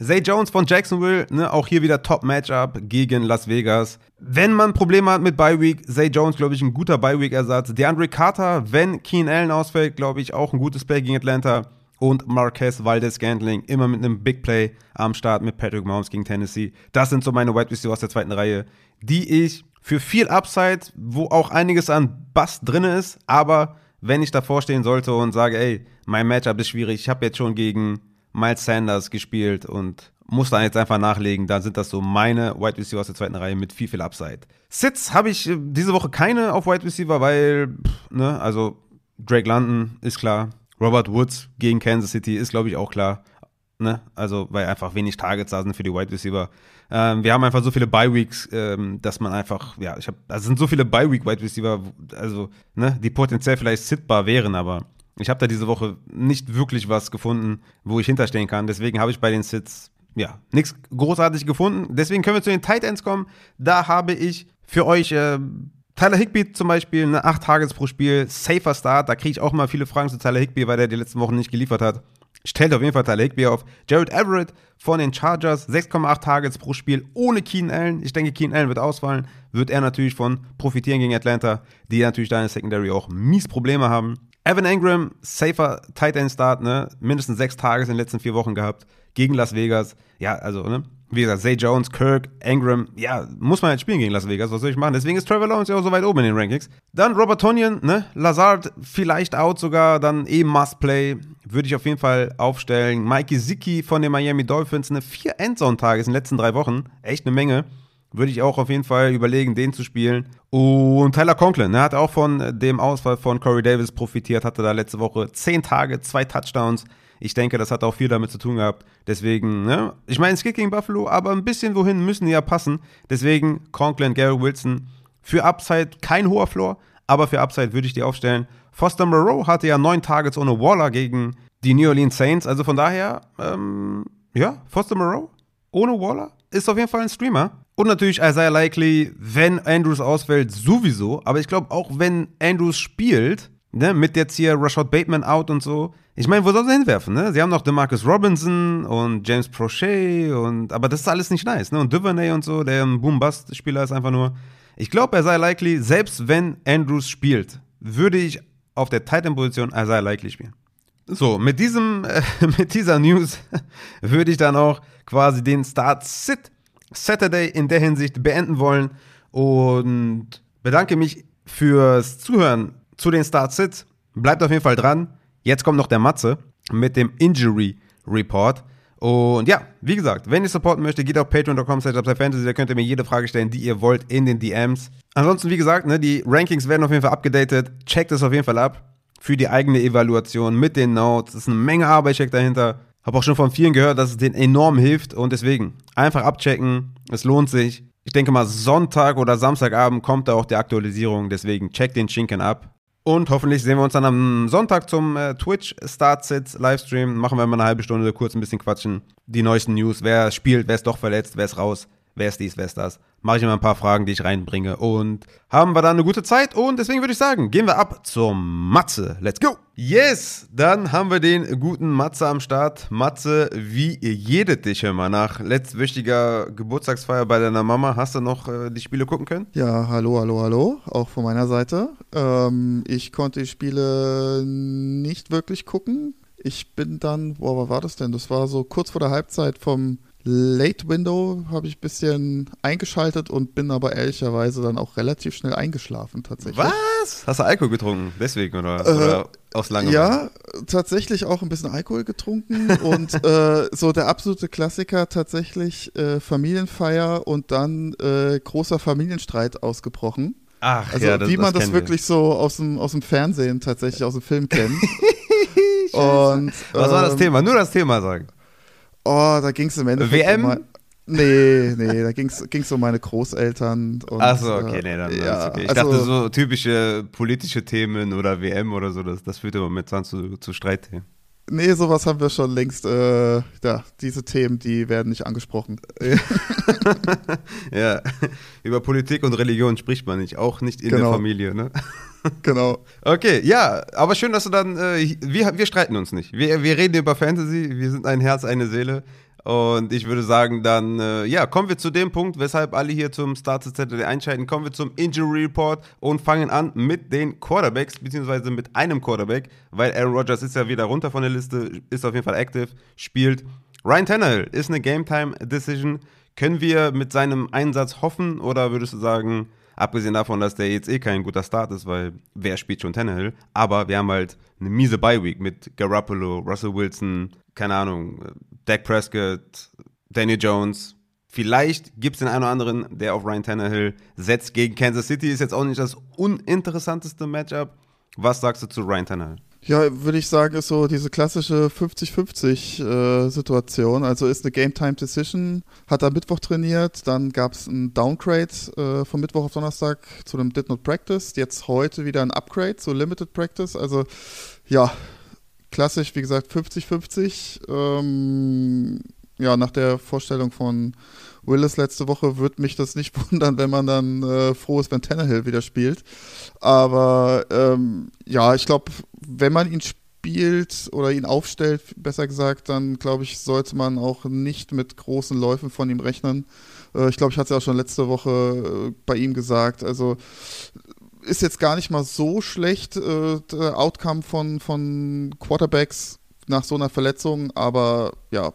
Zay Jones von Jacksonville, ne, auch hier wieder Top-Matchup gegen Las Vegas. Wenn man Probleme hat mit Bye Week, Zay Jones, glaube ich, ein guter Bye Week-Ersatz. DeAndre Carter, wenn Keen Allen ausfällt, glaube ich, auch ein gutes Play gegen Atlanta. Und Marquez Valdez Gantling immer mit einem Big Play am Start mit Patrick Mahomes gegen Tennessee. Das sind so meine Wide Receiver aus der zweiten Reihe, die ich für viel Upside, wo auch einiges an Bass drin ist, aber wenn ich davor stehen sollte und sage, ey, mein Matchup ist schwierig, ich habe jetzt schon gegen Miles Sanders gespielt und muss dann jetzt einfach nachlegen, dann sind das so meine Wide Receiver aus der zweiten Reihe mit viel, viel Upside. Sits habe ich äh, diese Woche keine auf Wide Receiver, weil, pff, ne, also Drake London ist klar, Robert Woods gegen Kansas City ist, glaube ich, auch klar. Ne? Also, weil einfach wenig Targets da sind für die Wide Receiver. Ähm, wir haben einfach so viele Bye-Weeks, ähm, dass man einfach, ja, ich habe, also sind so viele Bye-Week-Wide Receiver, also, ne, die potenziell vielleicht sittbar wären, aber ich habe da diese Woche nicht wirklich was gefunden, wo ich hinterstehen kann. Deswegen habe ich bei den Sits, ja, nichts großartig gefunden. Deswegen können wir zu den Tight Ends kommen. Da habe ich für euch äh, Tyler Higby zum Beispiel, ne, 8 Tages pro Spiel, safer Start. Da kriege ich auch mal viele Fragen zu Tyler Higby, weil der die letzten Wochen nicht geliefert hat. Stellt auf jeden Fall Tyler Higby auf. Jared Everett von den Chargers, 6,8 Targets pro Spiel ohne Keen Allen. Ich denke, Keen Allen wird ausfallen. Wird er natürlich von profitieren gegen Atlanta, die natürlich da in der Secondary auch mies Probleme haben. Evan Engram, safer Tight End Start, ne? Mindestens sechs Tages in den letzten vier Wochen gehabt gegen Las Vegas. Ja, also, ne? Wie gesagt, Zay Jones, Kirk, Engram, ja, muss man halt spielen gegen Las Vegas, was soll ich machen? Deswegen ist Trevor Lawrence ja auch so weit oben in den Rankings. Dann Robert Tonyan, ne? Lazard vielleicht out sogar, dann eh Must-Play, würde ich auf jeden Fall aufstellen. Mikey Zicki von den Miami Dolphins, eine vier Endzone-Tages in den letzten drei Wochen, echt eine Menge. Würde ich auch auf jeden Fall überlegen, den zu spielen. Und Tyler Conklin, ne, hat auch von dem Ausfall von Corey Davis profitiert, hatte da letzte Woche zehn Tage, zwei Touchdowns. Ich denke, das hat auch viel damit zu tun gehabt. Deswegen, ne? Ich meine, es geht gegen Buffalo, aber ein bisschen wohin müssen die ja passen. Deswegen Conklin, Gary Wilson. Für Upside kein hoher Floor, aber für Upside würde ich die aufstellen. Foster Moreau hatte ja neun Targets ohne Waller gegen die New Orleans Saints. Also von daher, ähm, ja, Foster Moreau ohne Waller ist auf jeden Fall ein Streamer. Und natürlich Isaiah Likely, wenn Andrews ausfällt, sowieso. Aber ich glaube, auch wenn Andrews spielt, ne, mit jetzt hier Rashad Bateman out und so, ich meine, wo soll sie hinwerfen, ne? Sie haben noch DeMarcus Robinson und James Prochet und, aber das ist alles nicht nice, ne? Und Duvernay und so, der ein Boom-Bust-Spieler ist einfach nur. Ich glaube, er sei likely, selbst wenn Andrews spielt, würde ich auf der Titan-Position Isaiah Likely spielen. So, mit diesem, äh, mit dieser News würde ich dann auch quasi den Start Sit Saturday in der Hinsicht beenden wollen und bedanke mich fürs Zuhören zu den Start Sits. Bleibt auf jeden Fall dran. Jetzt kommt noch der Matze mit dem Injury Report. Und ja, wie gesagt, wenn ihr supporten möchtet, geht auf patreon.com fantasy, da könnt ihr mir jede Frage stellen, die ihr wollt in den DMs. Ansonsten, wie gesagt, ne, die Rankings werden auf jeden Fall abgedatet. Checkt es auf jeden Fall ab für die eigene Evaluation mit den Notes. Es ist eine Menge Arbeit steckt dahinter. Habe auch schon von vielen gehört, dass es denen enorm hilft und deswegen einfach abchecken. Es lohnt sich. Ich denke mal, Sonntag oder Samstagabend kommt da auch die Aktualisierung. Deswegen checkt den Schinken ab. Und hoffentlich sehen wir uns dann am Sonntag zum äh, Twitch Startsits Livestream. Machen wir mal eine halbe Stunde kurz ein bisschen quatschen. Die neuesten News. Wer spielt, wer ist doch verletzt, wer ist raus, wer ist dies, wer ist das. Mache ich immer ein paar Fragen, die ich reinbringe. Und haben wir dann eine gute Zeit. Und deswegen würde ich sagen, gehen wir ab zum Matze. Let's go! Yes, dann haben wir den guten Matze am Start. Matze, wie jedet dich immer nach letztwöchiger Geburtstagsfeier bei deiner Mama? Hast du noch äh, die Spiele gucken können? Ja, hallo, hallo, hallo, auch von meiner Seite. Ähm, ich konnte die Spiele nicht wirklich gucken. Ich bin dann, boah, was war das denn? Das war so kurz vor der Halbzeit vom Late Window habe ich ein bisschen eingeschaltet und bin aber ehrlicherweise dann auch relativ schnell eingeschlafen tatsächlich. Was? Hast du Alkohol getrunken? Deswegen oder, äh, oder aus Langeweile? Ja, tatsächlich auch ein bisschen Alkohol getrunken und äh, so der absolute Klassiker tatsächlich äh, Familienfeier und dann äh, großer Familienstreit ausgebrochen. Ach, also ja, das, wie man das das, wirklich so aus dem, aus dem Fernsehen tatsächlich aus dem Film kennt. wir. und, Was war das ähm, Thema? Nur das Thema sagen. Oh, da ging es im Endeffekt WM? um Nee, nee, da ging es um meine Großeltern. Und, Achso, okay, äh, nee, dann ja, okay. Ich also, dachte so typische politische Themen oder WM oder so, das, das führt dann zu, zu Streitthemen. Nee, sowas haben wir schon längst. Äh, ja, diese Themen, die werden nicht angesprochen. Ja, über Politik und Religion spricht man nicht, auch nicht in der Genau. Familie, ne? Genau. Okay, ja, aber schön, dass du dann, äh, wir, wir streiten uns nicht. Wir, wir reden über Fantasy, wir sind ein Herz, eine Seele. Und ich würde sagen, dann, äh, ja, kommen wir zu dem Punkt, weshalb alle hier zum Start Saturday einschalten. Kommen wir zum Injury Report und fangen an mit den Quarterbacks, beziehungsweise mit einem Quarterback, weil Aaron Rodgers ist ja wieder runter von der Liste, ist auf jeden Fall active, spielt. Ryan Tannehill ist eine Game Time Decision. Können wir mit seinem Einsatz hoffen oder würdest du sagen, abgesehen davon, dass der jetzt eh kein guter Start ist, weil wer spielt schon Tannehill, aber wir haben halt eine miese Bye-Week mit Garoppolo, Russell Wilson, keine Ahnung, Dak Prescott, Daniel Jones. Vielleicht gibt es den einen oder anderen, der auf Ryan Tannehill setzt gegen Kansas City. Ist jetzt auch nicht das uninteressanteste Matchup. Was sagst du zu Ryan Tannehill? Ja, würde ich sagen, ist so diese klassische 50-50-Situation. Äh, also ist eine Game-Time-Decision, hat er Mittwoch trainiert, dann gab es ein Downgrade äh, von Mittwoch auf Donnerstag zu einem Did Not Practice, jetzt heute wieder ein Upgrade zu Limited Practice. Also ja, klassisch, wie gesagt, 50-50. Ähm, ja, nach der Vorstellung von Willis letzte Woche würde mich das nicht wundern, wenn man dann äh, froh ist, wenn Tannehill wieder spielt. Aber ähm, ja, ich glaube, wenn man ihn spielt oder ihn aufstellt, besser gesagt, dann glaube ich, sollte man auch nicht mit großen Läufen von ihm rechnen. Äh, ich glaube, ich hatte es ja auch schon letzte Woche äh, bei ihm gesagt. Also ist jetzt gar nicht mal so schlecht, äh, der Outcome von, von Quarterbacks nach so einer Verletzung, aber ja,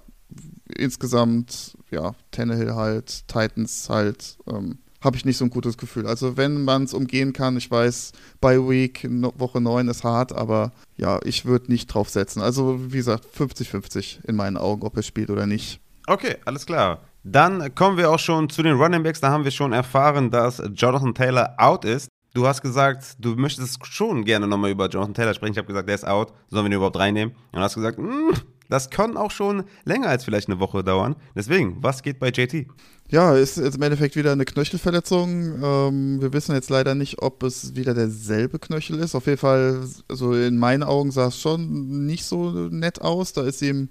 insgesamt, ja, Tannehill halt, Titans halt, ähm, habe ich nicht so ein gutes Gefühl. Also wenn man es umgehen kann, ich weiß, bei Week Woche 9 ist hart, aber ja, ich würde nicht drauf setzen. Also wie gesagt, 50-50 in meinen Augen, ob er spielt oder nicht. Okay, alles klar. Dann kommen wir auch schon zu den Running Backs. Da haben wir schon erfahren, dass Jonathan Taylor out ist. Du hast gesagt, du möchtest schon gerne nochmal über Jonathan Taylor sprechen. Ich habe gesagt, der ist out. Sollen wir ihn überhaupt reinnehmen? Und du hast gesagt, mm, das kann auch schon länger als vielleicht eine Woche dauern. Deswegen, was geht bei JT? Ja, ist jetzt im Endeffekt wieder eine Knöchelverletzung. Ähm, wir wissen jetzt leider nicht, ob es wieder derselbe Knöchel ist. Auf jeden Fall, also in meinen Augen sah es schon nicht so nett aus. Da ist ihm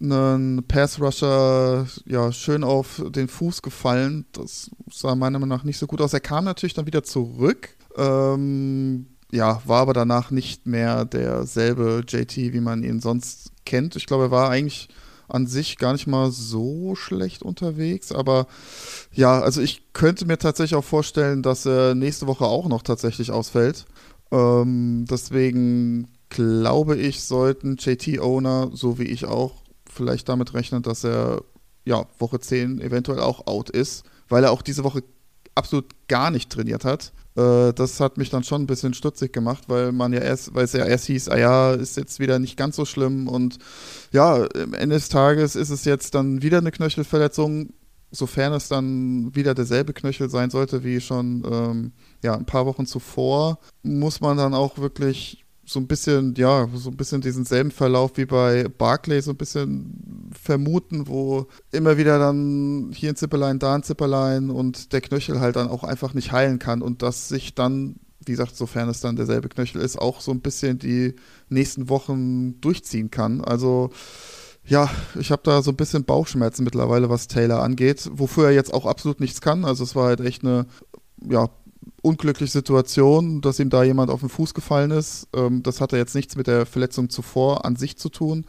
ein Pass-Rusher ja, schön auf den Fuß gefallen. Das sah meiner Meinung nach nicht so gut aus. Er kam natürlich dann wieder zurück. Ähm, ja, war aber danach nicht mehr derselbe JT, wie man ihn sonst kennt. Ich glaube, er war eigentlich an sich gar nicht mal so schlecht unterwegs, aber ja, also ich könnte mir tatsächlich auch vorstellen, dass er nächste Woche auch noch tatsächlich ausfällt. Ähm, deswegen glaube ich, sollten JT-Owner, so wie ich auch, vielleicht damit rechnen, dass er ja, Woche 10 eventuell auch out ist, weil er auch diese Woche absolut gar nicht trainiert hat. Äh, das hat mich dann schon ein bisschen stutzig gemacht, weil man ja erst, weil es ja erst hieß, ah ja, ist jetzt wieder nicht ganz so schlimm und ja, am Ende des Tages ist es jetzt dann wieder eine Knöchelverletzung, sofern es dann wieder derselbe Knöchel sein sollte wie schon ähm, ja, ein paar Wochen zuvor, muss man dann auch wirklich so ein bisschen, ja, so ein bisschen diesen selben Verlauf wie bei Barclay so ein bisschen vermuten, wo immer wieder dann hier ein Zipperlein, da ein Zipperlein und der Knöchel halt dann auch einfach nicht heilen kann und dass sich dann, wie gesagt, sofern es dann derselbe Knöchel ist, auch so ein bisschen die nächsten Wochen durchziehen kann. Also ja, ich habe da so ein bisschen Bauchschmerzen mittlerweile, was Taylor angeht, wofür er jetzt auch absolut nichts kann. Also es war halt echt eine ja, unglückliche Situation, dass ihm da jemand auf den Fuß gefallen ist. Ähm, das hatte jetzt nichts mit der Verletzung zuvor an sich zu tun.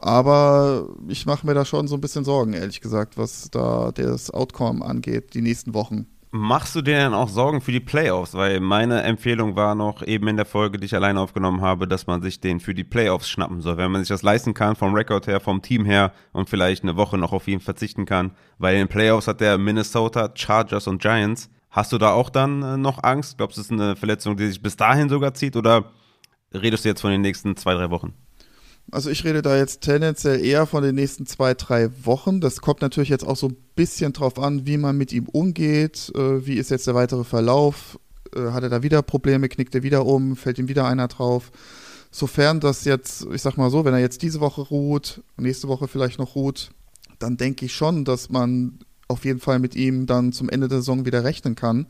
Aber ich mache mir da schon so ein bisschen Sorgen, ehrlich gesagt, was da das Outcome angeht, die nächsten Wochen. Machst du dir denn auch Sorgen für die Playoffs? Weil meine Empfehlung war noch eben in der Folge, die ich alleine aufgenommen habe, dass man sich den für die Playoffs schnappen soll. Wenn man sich das leisten kann, vom Rekord her, vom Team her und vielleicht eine Woche noch auf ihn verzichten kann. Weil in den Playoffs hat der Minnesota, Chargers und Giants Hast du da auch dann äh, noch Angst? Glaubst du, es ist eine Verletzung, die sich bis dahin sogar zieht oder redest du jetzt von den nächsten zwei, drei Wochen? Also ich rede da jetzt tendenziell eher von den nächsten zwei, drei Wochen. Das kommt natürlich jetzt auch so ein bisschen drauf an, wie man mit ihm umgeht, äh, wie ist jetzt der weitere Verlauf, äh, hat er da wieder Probleme, knickt er wieder um, fällt ihm wieder einer drauf. Sofern das jetzt, ich sag mal so, wenn er jetzt diese Woche ruht, nächste Woche vielleicht noch ruht, dann denke ich schon, dass man auf jeden Fall mit ihm dann zum Ende der Saison wieder rechnen kann.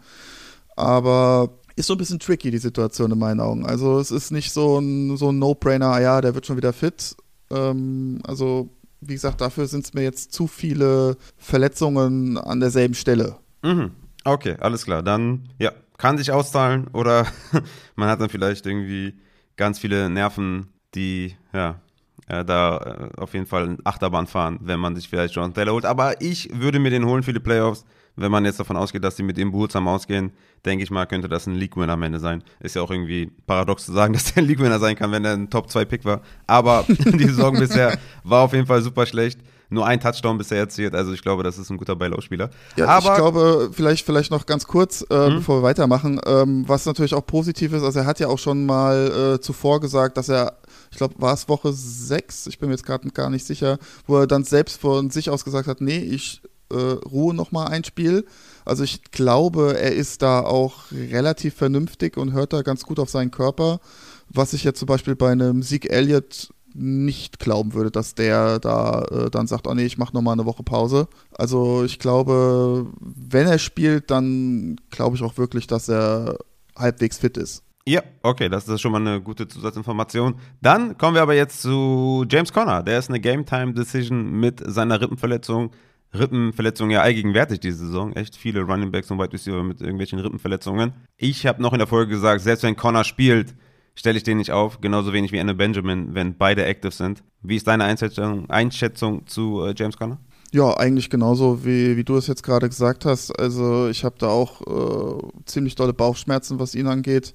Aber ist so ein bisschen tricky, die Situation in meinen Augen. Also es ist nicht so ein, so ein No-Brainer, ah ja, der wird schon wieder fit. Ähm, also, wie gesagt, dafür sind es mir jetzt zu viele Verletzungen an derselben Stelle. Mhm. Okay, alles klar. Dann, ja, kann sich auszahlen oder man hat dann vielleicht irgendwie ganz viele Nerven, die, ja, äh, da äh, auf jeden Fall Achterbahn fahren, wenn man sich vielleicht Jonathan Taylor holt. Aber ich würde mir den holen für die Playoffs. Wenn man jetzt davon ausgeht, dass sie mit ihm behutsam ausgehen, denke ich mal, könnte das ein League-Winner am Ende sein. Ist ja auch irgendwie paradox zu sagen, dass der ein League-Winner sein kann, wenn er ein Top-2-Pick war. Aber die Saison bisher war auf jeden Fall super schlecht nur ein Touchdown bisher erzielt. Also ich glaube, das ist ein guter Bailout-Spieler. Ja, Aber ich glaube, vielleicht, vielleicht noch ganz kurz, äh, mhm. bevor wir weitermachen, ähm, was natürlich auch positiv ist, also er hat ja auch schon mal äh, zuvor gesagt, dass er ich glaube, war es Woche 6, ich bin mir jetzt gerade gar nicht sicher, wo er dann selbst von sich aus gesagt hat, nee, ich äh, ruhe nochmal ein Spiel. Also ich glaube, er ist da auch relativ vernünftig und hört da ganz gut auf seinen Körper, was ich jetzt zum Beispiel bei einem Sieg Elliott nicht glauben würde, dass der da äh, dann sagt, oh nee, ich mache nochmal eine Woche Pause. Also ich glaube, wenn er spielt, dann glaube ich auch wirklich, dass er halbwegs fit ist. Ja, okay, das ist schon mal eine gute Zusatzinformation. Dann kommen wir aber jetzt zu James Conner. Der ist eine Game-Time-Decision mit seiner Rippenverletzung. Rippenverletzung ja allgegenwärtig diese Saison. Echt viele Running Backs und Wide Receiver mit irgendwelchen Rippenverletzungen. Ich habe noch in der Folge gesagt, selbst wenn Connor spielt, stelle ich den nicht auf, genauso wenig wie Anna Benjamin, wenn beide active sind. Wie ist deine Einschätzung, Einschätzung zu äh, James Conner? Ja, eigentlich genauso, wie, wie du es jetzt gerade gesagt hast. Also ich habe da auch äh, ziemlich dolle Bauchschmerzen, was ihn angeht.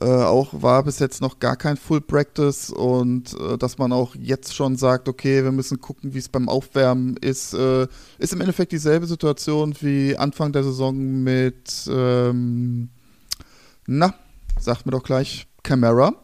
Äh, auch war bis jetzt noch gar kein Full Practice und äh, dass man auch jetzt schon sagt, okay, wir müssen gucken, wie es beim Aufwärmen ist, äh, ist im Endeffekt dieselbe Situation wie Anfang der Saison mit, ähm, na, sagt mir doch gleich, Camera,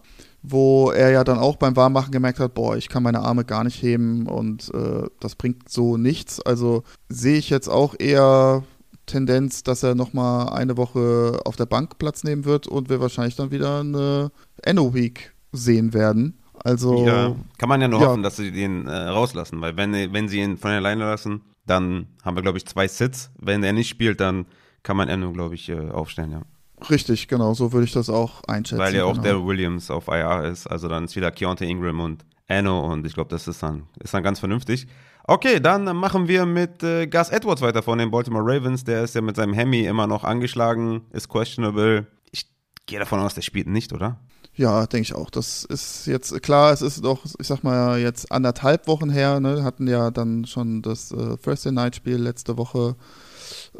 wo er ja dann auch beim Warmmachen gemerkt hat, boah, ich kann meine Arme gar nicht heben und äh, das bringt so nichts. Also sehe ich jetzt auch eher Tendenz, dass er nochmal eine Woche auf der Bank Platz nehmen wird und wir wahrscheinlich dann wieder eine Enno-Week sehen werden. Also ja, kann man ja nur ja. hoffen, dass sie den äh, rauslassen, weil wenn, wenn sie ihn von alleine lassen, dann haben wir, glaube ich, zwei Sits. Wenn er nicht spielt, dann kann man Enno, glaube ich, äh, aufstellen, ja. Richtig, genau, so würde ich das auch einschätzen. Weil ja auch genau. der Williams auf IR ist, also dann ist wieder Keontae Ingram und Anno und ich glaube, das ist dann, ist dann ganz vernünftig. Okay, dann machen wir mit äh, Gus Edwards weiter von den Baltimore Ravens. Der ist ja mit seinem Hemi immer noch angeschlagen, ist questionable. Ich gehe davon aus, der spielt nicht, oder? Ja, denke ich auch. Das ist jetzt klar, es ist doch, ich sag mal, jetzt anderthalb Wochen her. Ne? Hatten ja dann schon das äh, Thursday Night Spiel letzte Woche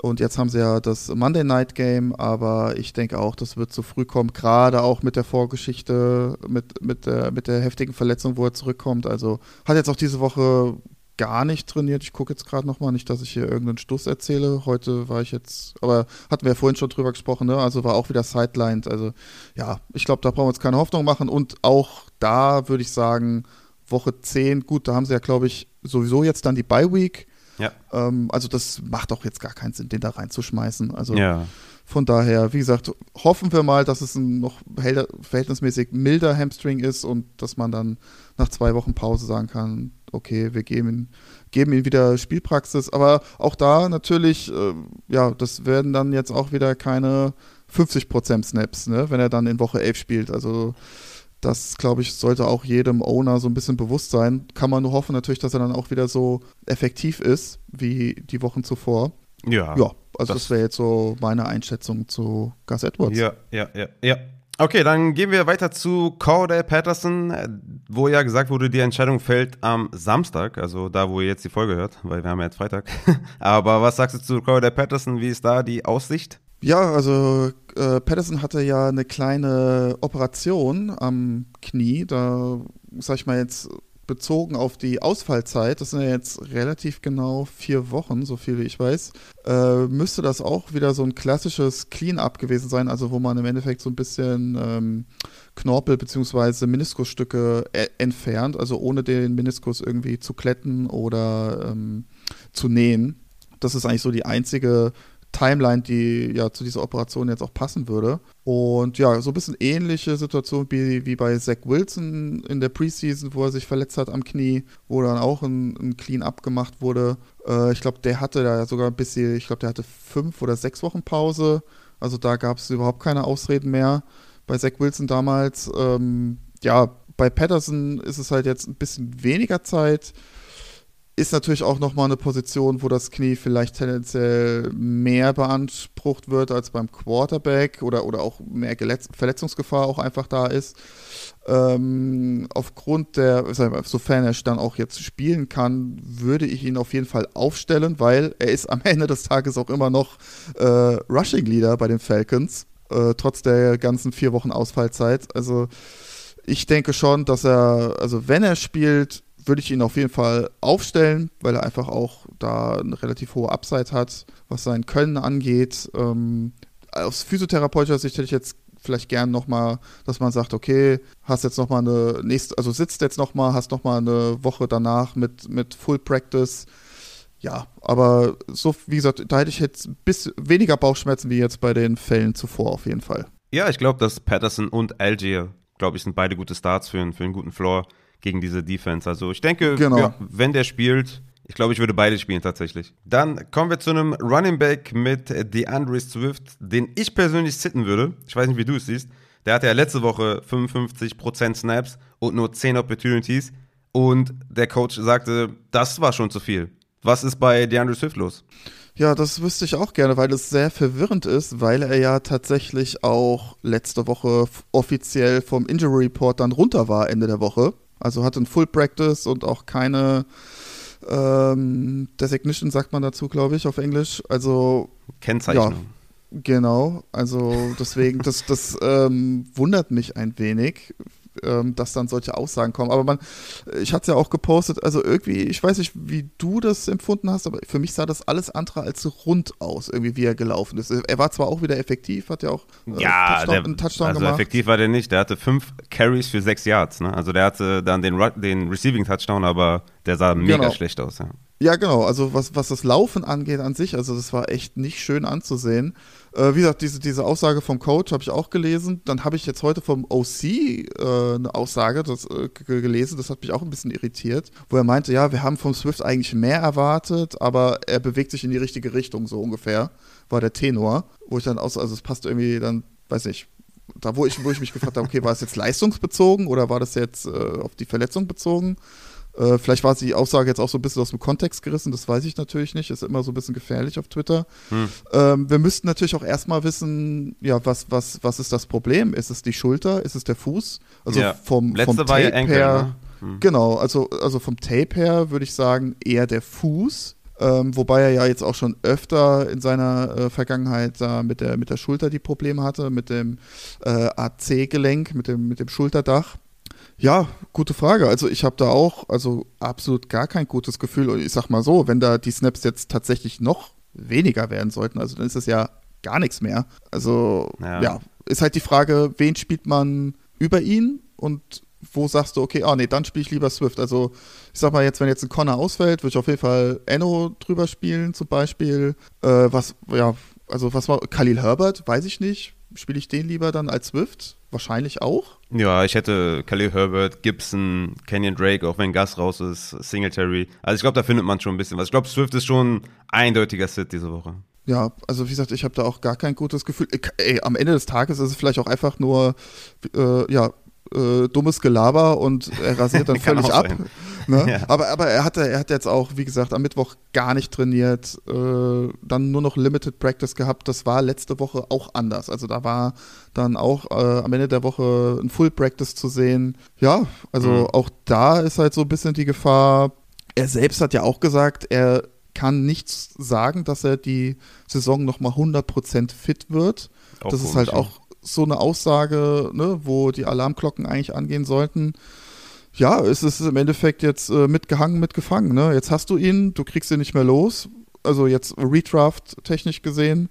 und jetzt haben sie ja das Monday Night Game, aber ich denke auch, das wird zu früh kommen, gerade auch mit der Vorgeschichte, mit, mit, der, mit der heftigen Verletzung, wo er zurückkommt. Also hat jetzt auch diese Woche gar nicht trainiert. Ich gucke jetzt gerade nochmal, nicht, dass ich hier irgendeinen Stuss erzähle. Heute war ich jetzt, aber hatten wir ja vorhin schon drüber gesprochen, ne? Also war auch wieder sidelined. Also ja, ich glaube, da brauchen wir uns keine Hoffnung machen. Und auch da würde ich sagen, Woche 10, gut, da haben sie ja, glaube ich, sowieso jetzt dann die Bye Week. Ja. Ähm, also das macht auch jetzt gar keinen Sinn, den da reinzuschmeißen. Also ja. von daher, wie gesagt, hoffen wir mal, dass es ein noch verhältnismäßig milder Hamstring ist und dass man dann nach zwei Wochen Pause sagen kann, okay, wir geben, geben ihm wieder Spielpraxis. Aber auch da natürlich, äh, ja, das werden dann jetzt auch wieder keine 50% Snaps, ne, wenn er dann in Woche 11 spielt. Also das, glaube ich, sollte auch jedem Owner so ein bisschen bewusst sein. Kann man nur hoffen natürlich, dass er dann auch wieder so effektiv ist wie die Wochen zuvor. Ja. Ja, also das, das wäre jetzt so meine Einschätzung zu Gus Edwards. Ja, ja, ja, ja. Okay, dann gehen wir weiter zu Cordell Patterson, wo ja gesagt wurde, die Entscheidung fällt am Samstag, also da, wo ihr jetzt die Folge hört, weil wir haben ja jetzt Freitag. Aber was sagst du zu Cordell Patterson? Wie ist da die Aussicht? Ja, also äh, Patterson hatte ja eine kleine Operation am Knie. Da, sag ich mal jetzt, bezogen auf die Ausfallzeit, das sind ja jetzt relativ genau vier Wochen, so viel wie ich weiß, äh, müsste das auch wieder so ein klassisches Clean-up gewesen sein, also wo man im Endeffekt so ein bisschen ähm, Knorpel bzw. Meniskusstücke e entfernt, also ohne den Meniskus irgendwie zu kletten oder ähm, zu nähen. Das ist eigentlich so die einzige Timeline, die ja zu dieser Operation jetzt auch passen würde. Und ja, so ein bisschen ähnliche Situation wie, wie bei Zach Wilson in der Preseason, wo er sich verletzt hat am Knie, wo dann auch ein, ein Clean-up gemacht wurde. Äh, ich glaube, der hatte da sogar ein bisschen, ich glaube, der hatte fünf oder sechs Wochen Pause. Also da gab es überhaupt keine Ausreden mehr. Bei Zach Wilson damals, ähm, ja, bei Patterson ist es halt jetzt ein bisschen weniger Zeit ist natürlich auch nochmal eine Position, wo das Knie vielleicht tendenziell mehr beansprucht wird als beim Quarterback oder, oder auch mehr Geletz Verletzungsgefahr auch einfach da ist. Ähm, aufgrund der, sofern er dann auch jetzt spielen kann, würde ich ihn auf jeden Fall aufstellen, weil er ist am Ende des Tages auch immer noch äh, Rushing Leader bei den Falcons, äh, trotz der ganzen vier Wochen Ausfallzeit. Also ich denke schon, dass er, also wenn er spielt, würde ich ihn auf jeden Fall aufstellen, weil er einfach auch da eine relativ hohe Upside hat, was sein Können angeht. Ähm, aus physiotherapeutischer Sicht hätte ich jetzt vielleicht gern nochmal, dass man sagt, okay, hast jetzt nochmal eine nächste, also sitzt jetzt nochmal, hast nochmal eine Woche danach mit, mit Full Practice. Ja, aber so, wie gesagt, da hätte ich jetzt bis weniger Bauchschmerzen wie jetzt bei den Fällen zuvor auf jeden Fall. Ja, ich glaube, dass Patterson und Algier, glaube ich, sind beide gute Starts für, für einen guten Floor gegen diese Defense. Also ich denke, genau. ja, wenn der spielt, ich glaube, ich würde beide spielen tatsächlich. Dann kommen wir zu einem Running Back mit DeAndre Swift, den ich persönlich sitten würde. Ich weiß nicht, wie du es siehst. Der hatte ja letzte Woche 55% Snaps und nur 10 Opportunities. Und der Coach sagte, das war schon zu viel. Was ist bei DeAndre Swift los? Ja, das wüsste ich auch gerne, weil es sehr verwirrend ist, weil er ja tatsächlich auch letzte Woche offiziell vom Injury Report dann runter war, Ende der Woche. Also hatte ein Full Practice und auch keine ähm, Designation, sagt man dazu, glaube ich, auf Englisch. Also. Kennzeichnung. Ja, genau. Also deswegen, das, das ähm, wundert mich ein wenig ähm, dass dann solche Aussagen kommen. Aber man, ich hatte es ja auch gepostet, also irgendwie, ich weiß nicht, wie du das empfunden hast, aber für mich sah das alles andere als rund aus, irgendwie, wie er gelaufen ist. Er war zwar auch wieder effektiv, hat ja auch äh, ja, Touchdown, der, einen Touchdown also gemacht. effektiv war der nicht. Der hatte fünf Carries für sechs Yards. Ne? Also der hatte dann den, den Receiving Touchdown, aber der sah mega genau. schlecht aus. Ja. Ja, genau. Also was, was das Laufen angeht an sich, also das war echt nicht schön anzusehen. Äh, wie gesagt, diese, diese Aussage vom Coach habe ich auch gelesen. Dann habe ich jetzt heute vom OC äh, eine Aussage das, äh, gelesen, das hat mich auch ein bisschen irritiert, wo er meinte, ja, wir haben vom Swift eigentlich mehr erwartet, aber er bewegt sich in die richtige Richtung, so ungefähr, war der Tenor. Wo ich dann aus, also es passt irgendwie dann, weiß nicht, da wo ich, wo ich mich gefragt habe, okay, war es jetzt leistungsbezogen oder war das jetzt äh, auf die Verletzung bezogen? Äh, vielleicht war die Aussage jetzt auch so ein bisschen aus dem Kontext gerissen, das weiß ich natürlich nicht. Ist immer so ein bisschen gefährlich auf Twitter. Hm. Ähm, wir müssten natürlich auch erstmal wissen, ja, was, was, was ist das Problem? Ist es die Schulter? Ist es der Fuß? Also ja. vom, vom Tape Enkel, her. Ne? Hm. Genau, also, also vom Tape her würde ich sagen, eher der Fuß. Ähm, wobei er ja jetzt auch schon öfter in seiner äh, Vergangenheit da mit der, mit der Schulter die Probleme hatte, mit dem äh, AC-Gelenk, mit dem, mit dem Schulterdach. Ja, gute Frage. Also ich habe da auch also absolut gar kein gutes Gefühl. Und ich sag mal so, wenn da die Snaps jetzt tatsächlich noch weniger werden sollten, also dann ist es ja gar nichts mehr. Also ja. ja, ist halt die Frage, wen spielt man über ihn und wo sagst du, okay, ah nee, dann spiele ich lieber Swift. Also ich sag mal jetzt, wenn jetzt ein Connor ausfällt, würde ich auf jeden Fall Enno drüber spielen zum Beispiel. Äh, was, ja, also was war, Khalil Herbert, weiß ich nicht. Spiele ich den lieber dann als Swift? Wahrscheinlich auch. Ja, ich hätte Khalil Herbert, Gibson, Kenyon Drake, auch wenn Gas raus ist, Singletary. Also ich glaube, da findet man schon ein bisschen was. Ich glaube, Swift ist schon ein eindeutiger Sit diese Woche. Ja, also wie gesagt, ich habe da auch gar kein gutes Gefühl. Ey, am Ende des Tages ist es vielleicht auch einfach nur, äh, ja, äh, dummes Gelaber und er rasiert dann völlig ab. Ne? Ja. Aber, aber er hatte, er hat jetzt auch, wie gesagt, am Mittwoch gar nicht trainiert, äh, dann nur noch Limited Practice gehabt. Das war letzte Woche auch anders. Also da war dann auch äh, am Ende der Woche ein Full Practice zu sehen. Ja, also mhm. auch da ist halt so ein bisschen die Gefahr. Er selbst hat ja auch gesagt, er kann nichts sagen, dass er die Saison nochmal 100% fit wird. Auch das ist halt auch so eine Aussage, ne, wo die Alarmglocken eigentlich angehen sollten. Ja, es ist im Endeffekt jetzt äh, mitgehangen, mitgefangen. Ne? Jetzt hast du ihn, du kriegst ihn nicht mehr los. Also jetzt Redraft technisch gesehen.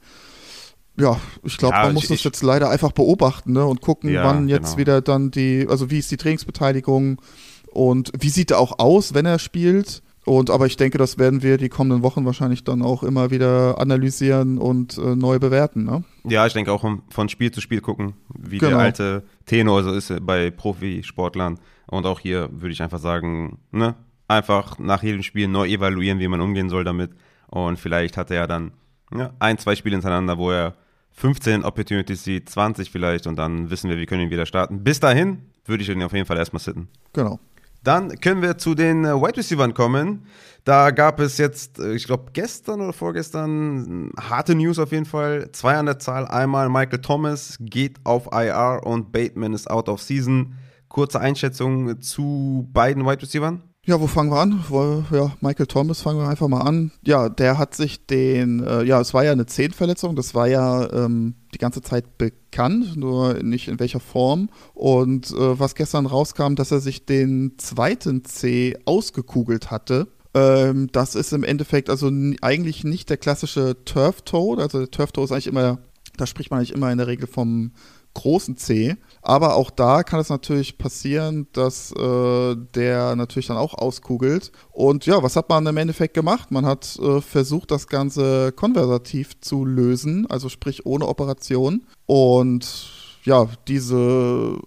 Ja, ich glaube, ja, man muss ich, das jetzt leider einfach beobachten ne? und gucken, ja, wann jetzt genau. wieder dann die, also wie ist die Trainingsbeteiligung und wie sieht er auch aus, wenn er spielt. Und aber ich denke, das werden wir die kommenden Wochen wahrscheinlich dann auch immer wieder analysieren und äh, neu bewerten. Ne? Ja, ich denke auch von Spiel zu Spiel gucken, wie genau. der alte Tenor so ist bei Profisportlern. Und auch hier würde ich einfach sagen, ne, einfach nach jedem Spiel neu evaluieren, wie man umgehen soll damit. Und vielleicht hat er ja dann ja, ein, zwei Spiele hintereinander, wo er 15 Opportunities sieht, 20 vielleicht, und dann wissen wir, wir können ihn wieder starten. Bis dahin würde ich ihn auf jeden Fall erstmal sitten. Genau. Dann können wir zu den äh, Wide Receivers kommen. Da gab es jetzt, äh, ich glaube, gestern oder vorgestern harte News auf jeden Fall. Zwei an der Zahl. Einmal Michael Thomas geht auf IR und Bateman ist out of season. Kurze Einschätzung zu beiden Wide Receivers. Ja, wo fangen wir an? Ja, Michael Thomas fangen wir einfach mal an. Ja, der hat sich den, äh, ja, es war ja eine Zehenverletzung, das war ja ähm, die ganze Zeit bekannt, nur nicht in welcher Form. Und äh, was gestern rauskam, dass er sich den zweiten C ausgekugelt hatte. Ähm, das ist im Endeffekt also eigentlich nicht der klassische Turf-Toe. Also der Turf-Toe ist eigentlich immer, da spricht man eigentlich immer in der Regel vom großen C. Aber auch da kann es natürlich passieren, dass äh, der natürlich dann auch auskugelt. Und ja, was hat man im Endeffekt gemacht? Man hat äh, versucht, das Ganze konversativ zu lösen, also sprich ohne Operation. Und ja, diese